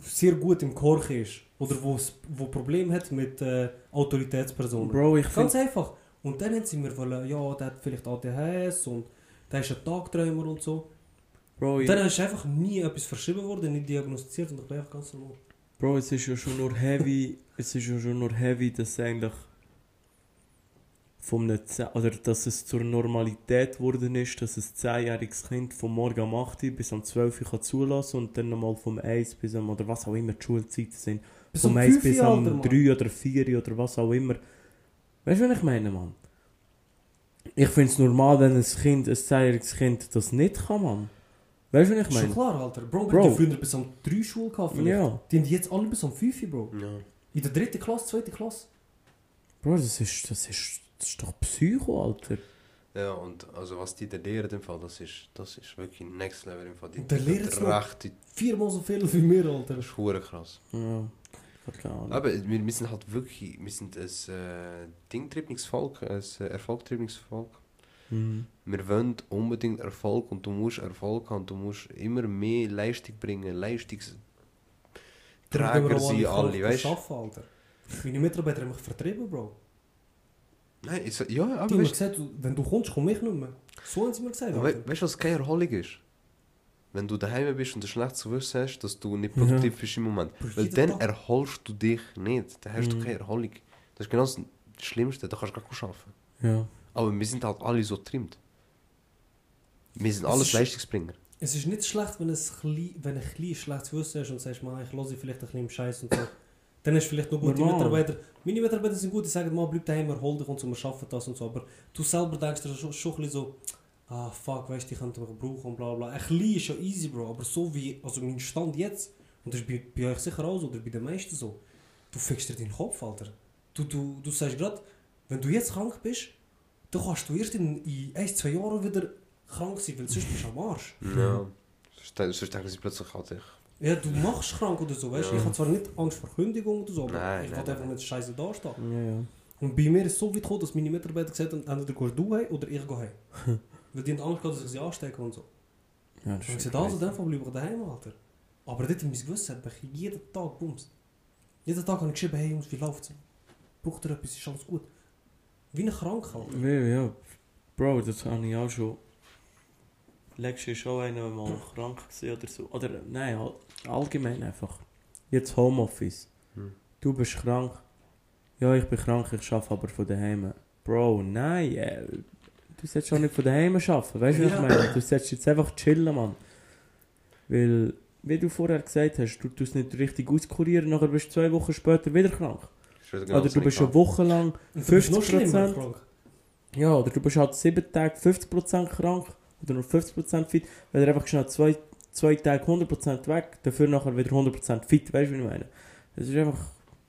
sehr gut im Korch ist oder wo's- wo Probleme hat mit äh, Autoritätspersonen. Bro, ich Ganz einfach. Und dann haben sie mir wollen, ja, der hat vielleicht ADHS und der ist ein Tagträumer und so. Bro, ich, dann ist einfach nie etwas verschrieben worden, nicht diagnostiziert und ich bin einfach ganz normal. Bro, es ist ja schon nur heavy, es ist ja schon nur heavy, dass eigentlich vom oder dass es zur Normalität geworden ist, dass ein 10-jähriges Kind vom Morgen um 8 Uhr bis um 12 Uhr kann zulassen und dann nochmal vom 1 bis um, oder was auch immer die Schulzeiten sind, Bis vom um 1 fünf bis um Mann. 3 oder 4 oder was auch immer. Weißt du, was ich meine, Mann? Ich finde es normal, wenn ein Kind, ein 10-jähriges Kind das nicht kann, Mann. Weißt du, was ich Ist schon meine? klar, Alter. Bro, Bro. wir haben früher bis um 3 Schule gehabt. vielleicht. Ja. Die haben jetzt alle bis um 5 Uhr, Bro. Ja. In der dritten Klasse, zweiten Klasse. Bro, das ist, das ist, das ist doch Psycho, Alter. Ja, und also was die da lehren im Fall, das ist, das ist wirklich next level im Fall. Die, Und der lehrt es noch. recht, Viermal so viel wie wir, Alter. das ist hure krass. Ja, keine Ahnung. Aber wir, wir sind halt wirklich, wir sind ein äh, dingtriebiges Volk, ein äh, erfolgtriebiges Volk. Mhm. Wir wollen unbedingt Erfolg und du musst Erfolg haben, du musst immer mehr Leistung bringen, Leistungsträger sein alle, weißt du? Meine Mitarbeiter haben mich vertrieben, Bro. Nein, ich, sag- ja, Die aber haben mir gesagt, du- wenn du kommst, komm ich nicht mehr. So haben sie mir gesagt, du, Alter. we, weißt, du, was keine Erholung ist? Wenn du daheim bist und ein schlechtes Gewissen hast, dass du nicht produktiv bist im Moment. Bro, Weil dann Tag- erholst du dich nicht. Dann hast du Mhm. keine Erholung. Das ist genau das Schlimmste, da kannst du gar nicht arbeiten. Ja. Aber wir sind halt alle so trimmt. Wir sind alles ist- Leistungsbringer. Es ist nicht schlecht, wenn, es klein, wenn ein kleines schlechtes Wissen hast und sagst, man, ich höre vielleicht ein bisschen im Scheiß und so. <laughs> Dann hast du vielleicht noch gute Normal. Mitarbeiter. Meine Mitarbeiter sind gut, die sagen, mal, bleib daheim, erhol dich und so, wir schaffen das und so. Aber du selber denkst dir schon, schon ein bisschen so, ah fuck, weißt du, die könnten mich brauchen und bla bla. Ein klein ist ja easy, Bro, aber so wie, also mein Stand jetzt, und das ist bei, bei euch sicher auch so, oder bei den meisten so, du fickst dir deinen Kopf, Alter. Du, du, du sagst gerade, wenn du jetzt krank bist, dann kannst du erst in, in ein, zwei Jahren wieder krank sein, weil sonst bist du am Arsch. Ja. Sonst, sonst denken sie plötzlich halt ich. Ja, du machst krank oder so, weißt du? Ja. Ich habe zwar nicht Angst vor Kündigung oder so, aber Nein, ich wollte einfach nicht scheiße dastehen. Ja, ja. Und bei mir ist es so weit gekommen, dass meine Mitarbeiter gesagt haben, entweder gehst du heim oder ich gehe heim. <laughs> Weil die haben Angst gehabt, dass ich sie anstecke und so. Ja, Und das ich ist gesagt, also dann bleibe ich daheim, Alter. Aber dort in meinem Gewissen hat mich jeden Tag bums. Jeden Tag habe ich geschrieben, hey Jungs, wie läuft's? Braucht ihr etwas, ist alles gut? Wie ein Kranker, Alter. Ja, ja. Bro, das habe ich auch schon. Letztes Jahr schon einer mal <clears throat> krank oder so. Oder nein, all- allgemein einfach. Jetzt Homeoffice. Hm. Du bist krank. Ja, ich bin krank, ich arbeite aber von daheim. Bro, nein. Äh, du sollst schon nicht von daheim arbeiten. Weißt du, was Ja. ich meine? Du sollst jetzt einfach chillen, Mann. Weil, wie du vorher gesagt hast, du tust nicht richtig auskurieren, nachher bist du zwei Wochen später wieder krank. Genau, Oder was du bist kann. eine Woche lang Und du bist noch 50%. schlimmer krank. Ja, oder du bist halt 7 Tage 50% krank oder nur 50% fit, weil er einfach schnell 2 zwei Tage 100% weg, dafür nachher wieder 100% fit, weißt du, wie ich meine? Das ist einfach,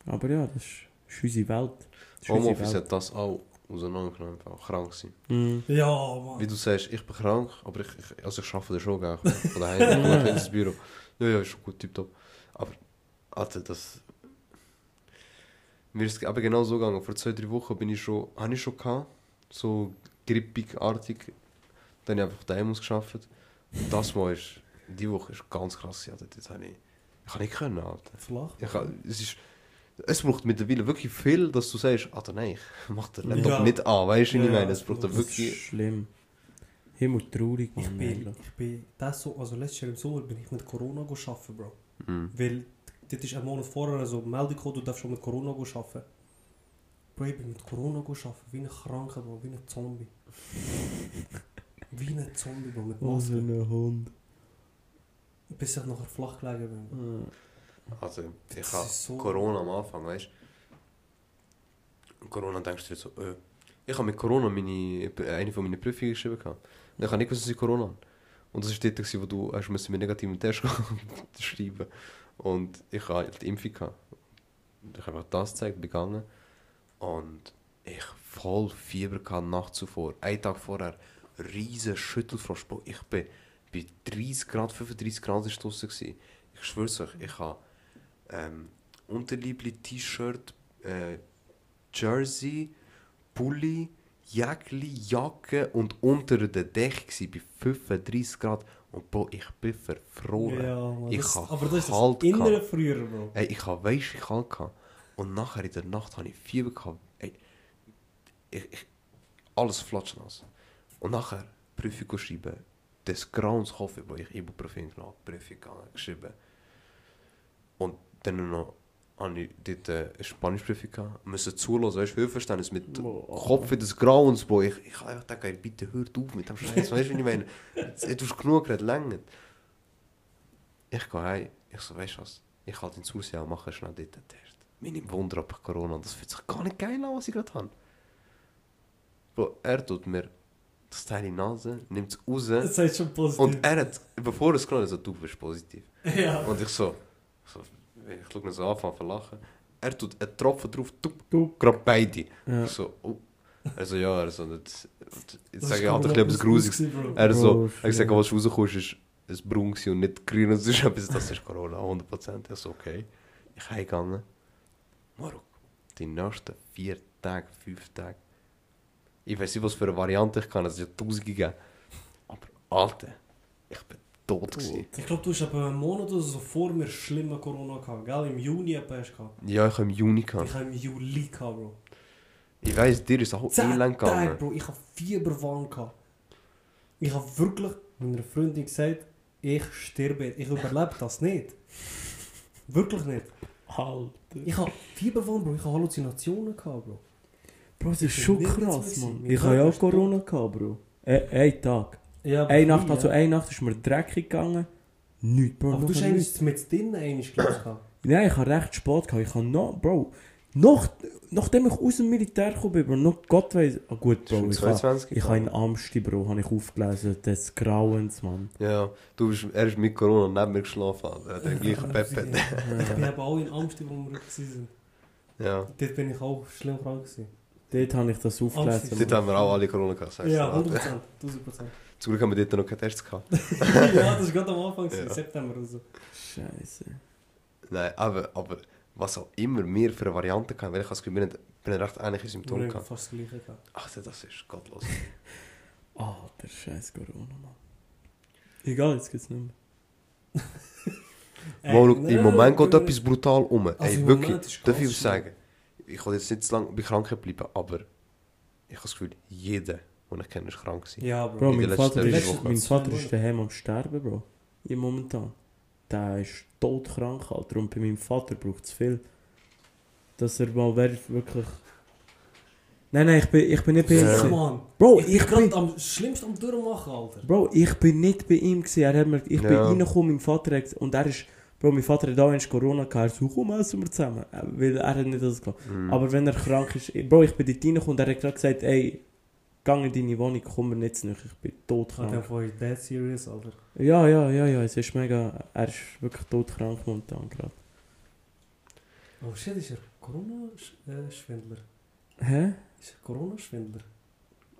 aber ja, das ist, ist unsere Welt. Das Homeoffice hat das auch auseinandergenommen, einfach krank sein. Mhm. Ja, Mann. Wie du sagst, ich bin krank, aber ich, ich, also ich arbeite schon gar Von daheim, ich gehe ins Büro. Ja, ja, ist schon gut, tipptopp. Aber, Alter, das... Mir ist es aber genau so gegangen. Vor zwei, drei Wochen bin ich schon, habe ich schon gehabt, so grippigartig. Dann habe ich einfach daheim ausgeschafft. Und das Mal ist, die Woche ist ganz krass. Alter. Das habe ich, ich kann nicht können, Alter. Flach. Ich kann, es ist... Es braucht mittlerweile wirklich viel, dass du sagst, Alter, nein, ich <laughs> mach den Laptop Ja. nicht an, weißt du, wie ich Ja, meine? Es braucht da das Das ist wirklich... schlimm. Himmeltraurig, Ich Mann. bin, ehrlich. ich bin das so, also letztes Jahr im Sommer bin ich mit Corona arbeiten, Bro. Mhm. Weil das ist ein Monat vorher so eine Meldung gekommen, du darfst schon mit Corona arbeiten. Bro, ich bin mit Corona arbeiten, wie ein Kranker, Bro, wie ein Zombie. wie ein Zombie, Bro, mit Oh, so Maske. ein Hund. Bis ich nachher flach gelegen bin. Also, ich habe so- Corona am Anfang, weißt du? Corona denkst du dir so, äh, ich habe mit Corona meine, eine von meinen Prüfungen geschrieben. gehabt. Und ich habe nicht gewusst, dass ich Corona habe. Und das war dort, wo du hast mit negativen Test <laughs> schreiben Und ich habe halt die Impfung Ich habe einfach das gezeigt, begangen. Und ich voll Fieber gehabt, zuvor. Einen Tag vorher, riesen Schüttelfrost. Ich bin bei 30 Grad, 35 Grad gewesen. Ich schwör's euch, ich habe ähm, Unterliebli, T-Shirt, äh, Jersey, Pulli, Jäckli, Jacke und unter Decke gsi bei 35 Grad. Und Bro, ich bin verfroren. Ja, Mann, Ich das, aber das ist kalt das innere gehabt. früher, Bro. Ey, ich habe weisst wie kalt gehabt. Und nachher in der Nacht habe ich Fieber gehabt. Ey, ich, ich, alles flatschen aus. Und nachher Prüfung schreiben. Des Grauens Kopf, wo ich Ibuprofen genommen Prüfung geschrieben. Und dann noch habe ich dort äh, eine Spanischprüfung gehabt. Müssen zulassen, weißt du, Hörverständnis mit Boah. Kopf in des Grauens, Bro. Ich, ich habe einfach gedacht, bitte hört auf mit dem Scheiß. Weißt du, wie ich meine? Jetzt, Du hast genug geredet, länger. Ich gehe heim, ich so, weißt du was? Ich halte ins Haus und mache schnell dort einen Test. Meine Wunder ob ich Corona. Das fühlt sich gar nicht geil an, was ich gerade habe. Bro, er tut mir das Teil in die Nase, nimmt es raus. Das heißt schon positiv. Und er hat, bevor er es genommen hat, so, du bist positiv. <laughs> ja. Und ich so, so ich schaue ihn so an, fange zu lachen. Er tut einen Tropfen drauf, du, Du. gerade beide. Ja. Ich so, oh. Er so, ja, er so, jetzt sage ich halt ein Corona bisschen etwas Grusiges. Er so, hat gesagt, schlimm. was rauskommst, ist ein braun und nicht grün. Und ist etwas, das ist Corona, 100%. Ich so, okay. Ich heimgegangen. Marok, die nächsten vier Tage, fünf Tage. Ich weiß nicht, was für eine Variante ich kann, es ist ja tausend gegeben. Aber, Alter, ich bin tot gewesen. Ich glaube, du hast aber einen Monat oder so vor mir schlimme Corona gehabt, gell? Im Juni etwa hast du gehabt. Ja, ich habe im Juni gehabt. Ich habe im Juli gehabt, Bro. Ich weiss, dir ist auch Tage, gegangen. Bro. Ich habe Fieberwahn gehabt. Ich habe wirklich meiner Freundin gesagt, ich sterbe. Ich überlebe das nicht. Wirklich nicht. Alter. Ich habe Fieberwahn, Bro. Ich habe Halluzinationen gehabt, Bro. Bro, das ist schon krass, Mann. Ich habe ja auch. Corona gehabt, Bro. Ein Tag. Ja, Eine Nacht, ja. also eine Nacht ist mir dreckig gegangen. Nichts, Bro. Aber du hast eigentlich mit drinnen eigentlich gleich gehabt. Nein, ich habe recht spät gehabt. Ich habe noch, Bro, noch, nachdem ich aus dem Militär gekommen bin, Bro, noch Gott weiß. Ah, gut, Bro, ich habe, 22 ich habe in? Amsti, Bro, habe ich aufgelesen, des Grauens, Mann. Ja, du bist, er ist mit Corona neben mir geschlafen. Alter. Er den gleichen Bett. <laughs> Ich bin eben auch in Amsterdam, wo wir waren. Ja. Dort bin ich auch schlimm krank gewesen. Dort habe ich das aufgelesen. Amsti. Dort haben wir auch alle Corona gehabt. sagst du. Ja, 100%. 1000%. Zum Glück haben wir dort noch keine Tests gehabt. <laughs> ja, das war gerade am Anfang, Ja. September oder so. Scheiße. Nein, aber, aber was auch immer wir für eine Variante hatten, weil ich das Gefühl, wir haben- wir haben recht ähnliche Wir Symptome haben gehabt. fast das gleiche gehabt. Ach, das ist gottlos. <laughs> Alter, scheiß Corona, Mann. Egal, jetzt geht's nicht mehr. <laughs> Mal, nein, Im Moment geht wir- etwas brutal um. Also Ey, wirklich, darf ich sagen, ich will jetzt nicht zu lange bei Krankheit bleiben, aber ich habe das Gefühl, jeder, den ich kenne, ist krank gewesen. Ja, Bro. Bro, In mein Vater, ist, Woche. mein Vater ist daheim am Sterben, Bro. Ja, momentan. Der ist todkrank, Alter. Und bei meinem Vater braucht es viel. Dass er mal wirklich... Nein, nein, ich bin, ich bin nicht bei ihm. Mann. Bro, Ich bin ich bin... am schlimmsten am Durchmachen, Alter. Bro, ich bin nicht bei ihm gewesen. Er hat mir, ich bin Ja. reingekommen, mein Vater hat, und er ist, Bro, mein Vater hat auch einst Corona gehabt. Er so, komm, essen wir zusammen. Äh, Weil er hat nicht das gehabt. Mhm. Aber wenn er krank ist, Bro, ich bin dort reingekommen und er hat gerade gesagt, ey, geh in deine Wohnung, komm mir nicht zurück, ich bin Hat todkrank. er von dead serious, Alter. Ja, ja, ja, ja, es ist mega, er ist wirklich todkrank momentan gerade. Oh shit, ist er Corona-Schwindler? Hä? Ist er Corona-Schwindler?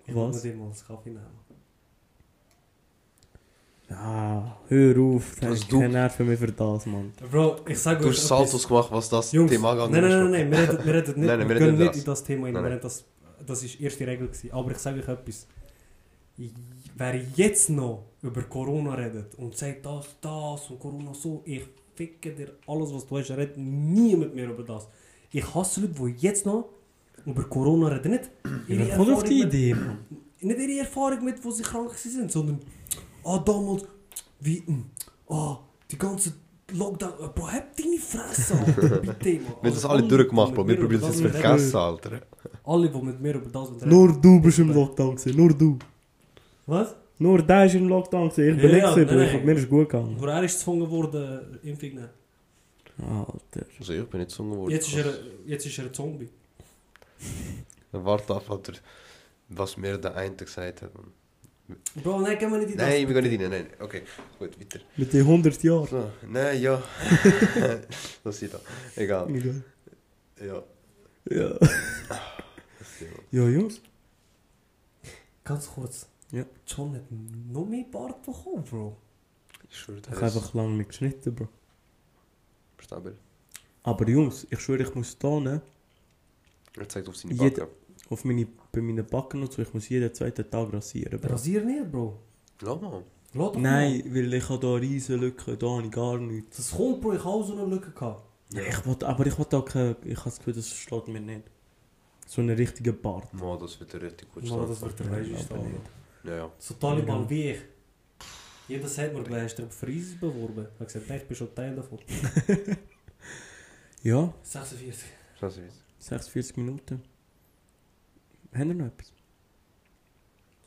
Ich Was? will mir mal einen Kaffee nehmen. Ah, hör auf, da Also hast du- keine Nerven mehr für das, Mann. Bro, ich sag Du hast Saltos gemacht, was das Jungs, Thema nein, angeht. nein, nein, nein, wir reden, wir reden nicht, Nein, nein, wir wir gehen reden nicht das. in das Thema rein. Nein, Wir nein. reden das, das ist erste Regel gewesen. Aber ich sage euch etwas. Wer jetzt noch über Corona redet und sagt das, das und Corona so, ich ficke dir alles, was du hast, redet nie mit mir über das. Ich hasse Leute, die jetzt noch über Corona reden. Nicht ihre komme auf die Erfahrung mit- Idee, Mann. nicht ihre Erfahrung mit, wo sie krank sind, sondern ah, damals, wie, hm, ah, die ganze Lockdown, äh, Bro, hab deine Fresse, Alter, bitte, Mann. Wir haben das Also alle durchgemacht, die Bro. Wir probieren reden, vergessen, Alter. Alle, die mit mir über das reden. Nur du bist im Lockdown gewesen, nur du. Was? Nur der ist im Lockdown gewesen, ich bin Ja, nicht gewesen, mir ist gut gegangen. Wo er ist gezwungen worden, Impfung nehmen. Alter. Also ich bin nicht so geworden. Jetzt ist er, jetzt ist er ein Zombie. Warte ab, Alter. Was mir der eine gesagt hat. Bro, nein, gehen wir nicht in das. Nein, wir gehen nicht rein. Nein, okay. Gut, weiter. Mit den 100 Jahren. So, nein, ja. Was ist da? Egal. Egal. Ja. Ja. Das Thema. Ja, Jungs. Ganz kurz. Ja. John hat noch mehr Bart bekommen, Bro. Ich schwöre, Ich der habe ist einfach lange nicht geschnitten, Bro. stabil. Aber Jungs, ich schwöre, ich muss da ne, Er zeigt auf seine Jeder- Backe. Auf meine, bei meinen Backen und so, ich muss jeden zweiten Tag rasieren, Bro. Rasier nicht, Bro. Lass mal. Lass doch Nein, mal. weil ich habe da eine riesen Lücke, da habe ich gar nichts. Das kommt, Bro. Ich habe auch so eine Lücke gehabt. Ja. Ich will, aber ich will auch keine, ich habe das Gefühl, das steht mir nicht. So einen richtigen Bart. Mal, das wird richtig gut Mal, das wird stehen. nicht. Ja, ja. So Taliban Ja. wie ich. Jeder sagt mir, gleich hast du dich für ISIS beworben. Ich habe gesagt, nein, ich bin schon Teil davon. <laughs> Ja, 46. Das ist 46 Minuten. Haben wir noch etwas?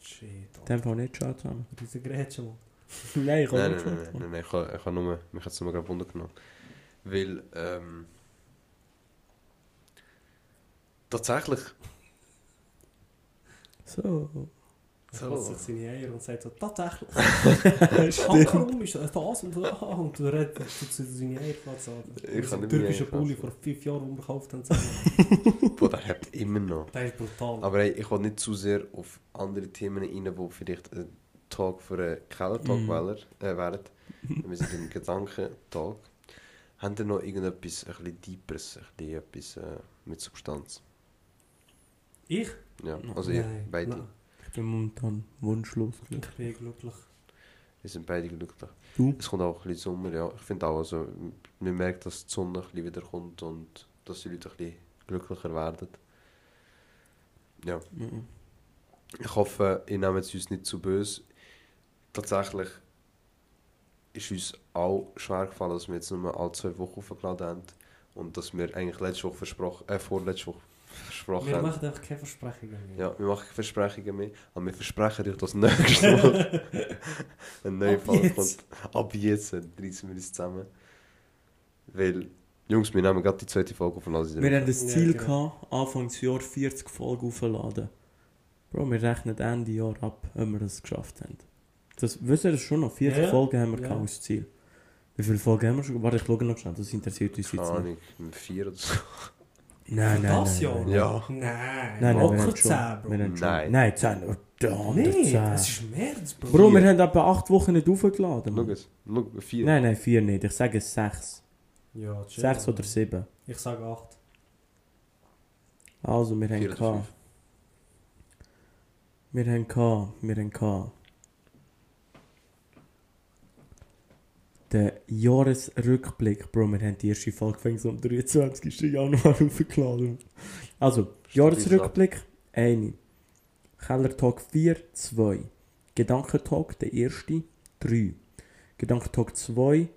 Shit, In dem Fall nicht, ciao zusammen. Diese Grätsche, Mann. <laughs> Nein, ich habe Nein, nicht nein, nein, nein, nein, ich habe, ich habe nur, mich hat es nur gerade Wunder genommen. Weil, ähm, tatsächlich, So. So. kratzt sich seine Eier und sagt so, tatsächlich. Warum <laughs> ist das und das? Und du redest zu seine Eier kratzen. Ich kann nicht türkische meine Eier Pulli vor fünf Jahren, den wir gekauft haben. <laughs> boah, der hat immer noch. Das ist brutal. Aber hey, ich will nicht zu sehr auf andere Themen rein, die vielleicht ein Talk für einen Keller-Talk Mhm. wären. Äh, wären. Wir sind im Gedankentalk. Haben ihr noch irgendetwas ein bisschen Deeperes, ein bisschen etwas äh, mit Substanz? ich? Ja, also ihr, beide. nein. Ich bin momentan wunschlos Ich glücklich. bin glücklich. Wir sind beide glücklich. Du? Es kommt auch ein bisschen Sommer, ja. Ich finde auch, also, man merkt, dass die Sonne ein bisschen wieder kommt und dass die Leute ein bisschen glücklicher werden. Ja. Mhm. Ich hoffe, ihr nehmt es uns nicht zu böse. Tatsächlich ist uns auch schwer gefallen, dass wir jetzt nur alle zwei Wochen aufgeladen haben. Und dass wir eigentlich letzte Woche versprochen, äh, vorletzte Woche versprochen Wir haben. machen einfach keine Versprechungen mehr. Ja, wir machen keine Versprechungen mehr, aber wir versprechen euch, dass nächste Woche <laughs> eine neue Ab Folge jetzt. kommt. Ab jetzt reissen wir uns zusammen. Weil, Jungs, wir nehmen gerade die zweite Folge auf und lassen Wir haben das Ja, Ziel genau. gehabt, Anfangsjahr 40 Folgen aufzuladen. Bro, wir rechnen Ende Jahr ab, ob wir das geschafft haben. Das, wisst ihr das schon noch? 40 Ja, ja. Folgen haben wir Ja. als Ziel. Wie viele Folgen haben wir schon? Warte, ich schaue noch schnell, das interessiert uns Keine jetzt nicht. Ahnung, mit vier oder so. Nein, nein, das nein, Jahr? nein. Ja. Nein, Nein, nein, wir locker haben 10, schon. Bro. Wir haben schon. Nein. Nein, 10. Oh, Nee, 10. das ist März, Bro. Bro, wir haben etwa 8 Wochen nicht aufgeladen. Schau es, schau, vier. Nein, nein, 4 nicht. Ich sage 6. Ja, chill. 6 oder 7. Ich sage 8. Also, wir haben gehabt. Wir haben gehabt. Wir haben gehabt. Der Jahresrückblick, Bro, wir haben die erste Folge am 23. Januar <laughs> aufgeladen. Also, Jahresrückblick, eine. Keller Talk 4, 2. Gedankentalk, der erste, 3. Gedankentalk 2,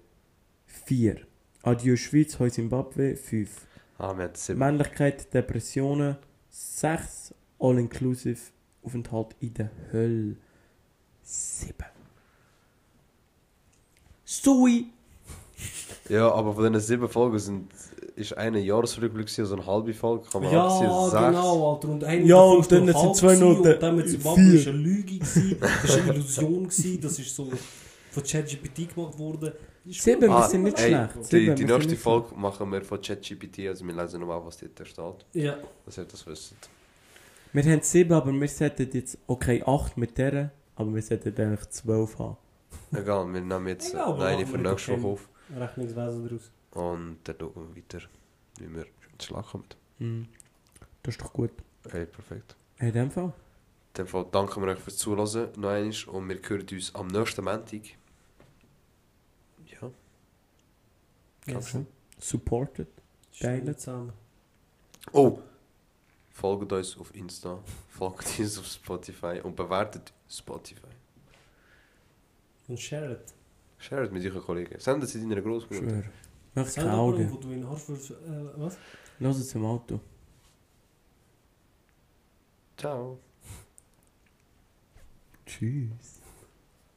4. Adieu Schweiz, Heu Zimbabwe, 5. Ah. Männlichkeit, Depressionen, 6. All-inclusive Aufenthalt in der Hölle, 7. Sui! Ja, aber von diesen sieben Folgen sind, ist eine Jahresrückblick, gewesen, also eine halbe Folge. Kann man Ja, abziehen, sechs. genau, Alter. Und eine Ja, und dann sind halb zwei Noten. Und dann mit. Zimbabwe ist eine Lüge gewesen. Das war eine Illusion gewesen. Das ist so von ChatGPT gemacht worden. Sieben, wir Ah, sind nicht ey, schlecht. Die, Sieben, die nächste Folge machen wir von ChatGPT, also wir lesen nochmal, was dort steht, Ja. dass ihr das wisst. Wir haben 7, aber wir sollten jetzt, okay, 8 mit der, aber wir sollten eigentlich 12 haben. Egal, wir nehmen jetzt Egal, äh, eine machen für wir nächste doch Woche auf Rechnungswesen daraus. und dann schauen wir weiter, wie wir ins Schlag kommen. Hm. Das ist doch gut. Hey, perfekt. In dem Fall? In dem Fall danken wir euch fürs Zuhören noch einmal und wir hören uns am nächsten Montag. Ja, Yes. Supported. Teilen. zusammen. Oh! Folgt uns auf Insta, <laughs> folgt uns auf Spotify und bewertet Spotify. Und share it. Shared mit euren Kollegen. Sendet sie deiner Großmutter. Schwör. Mach keine Augen. wo du in den Arsch willst, äh, was? Lass es im Auto. Ciao. Tschüss.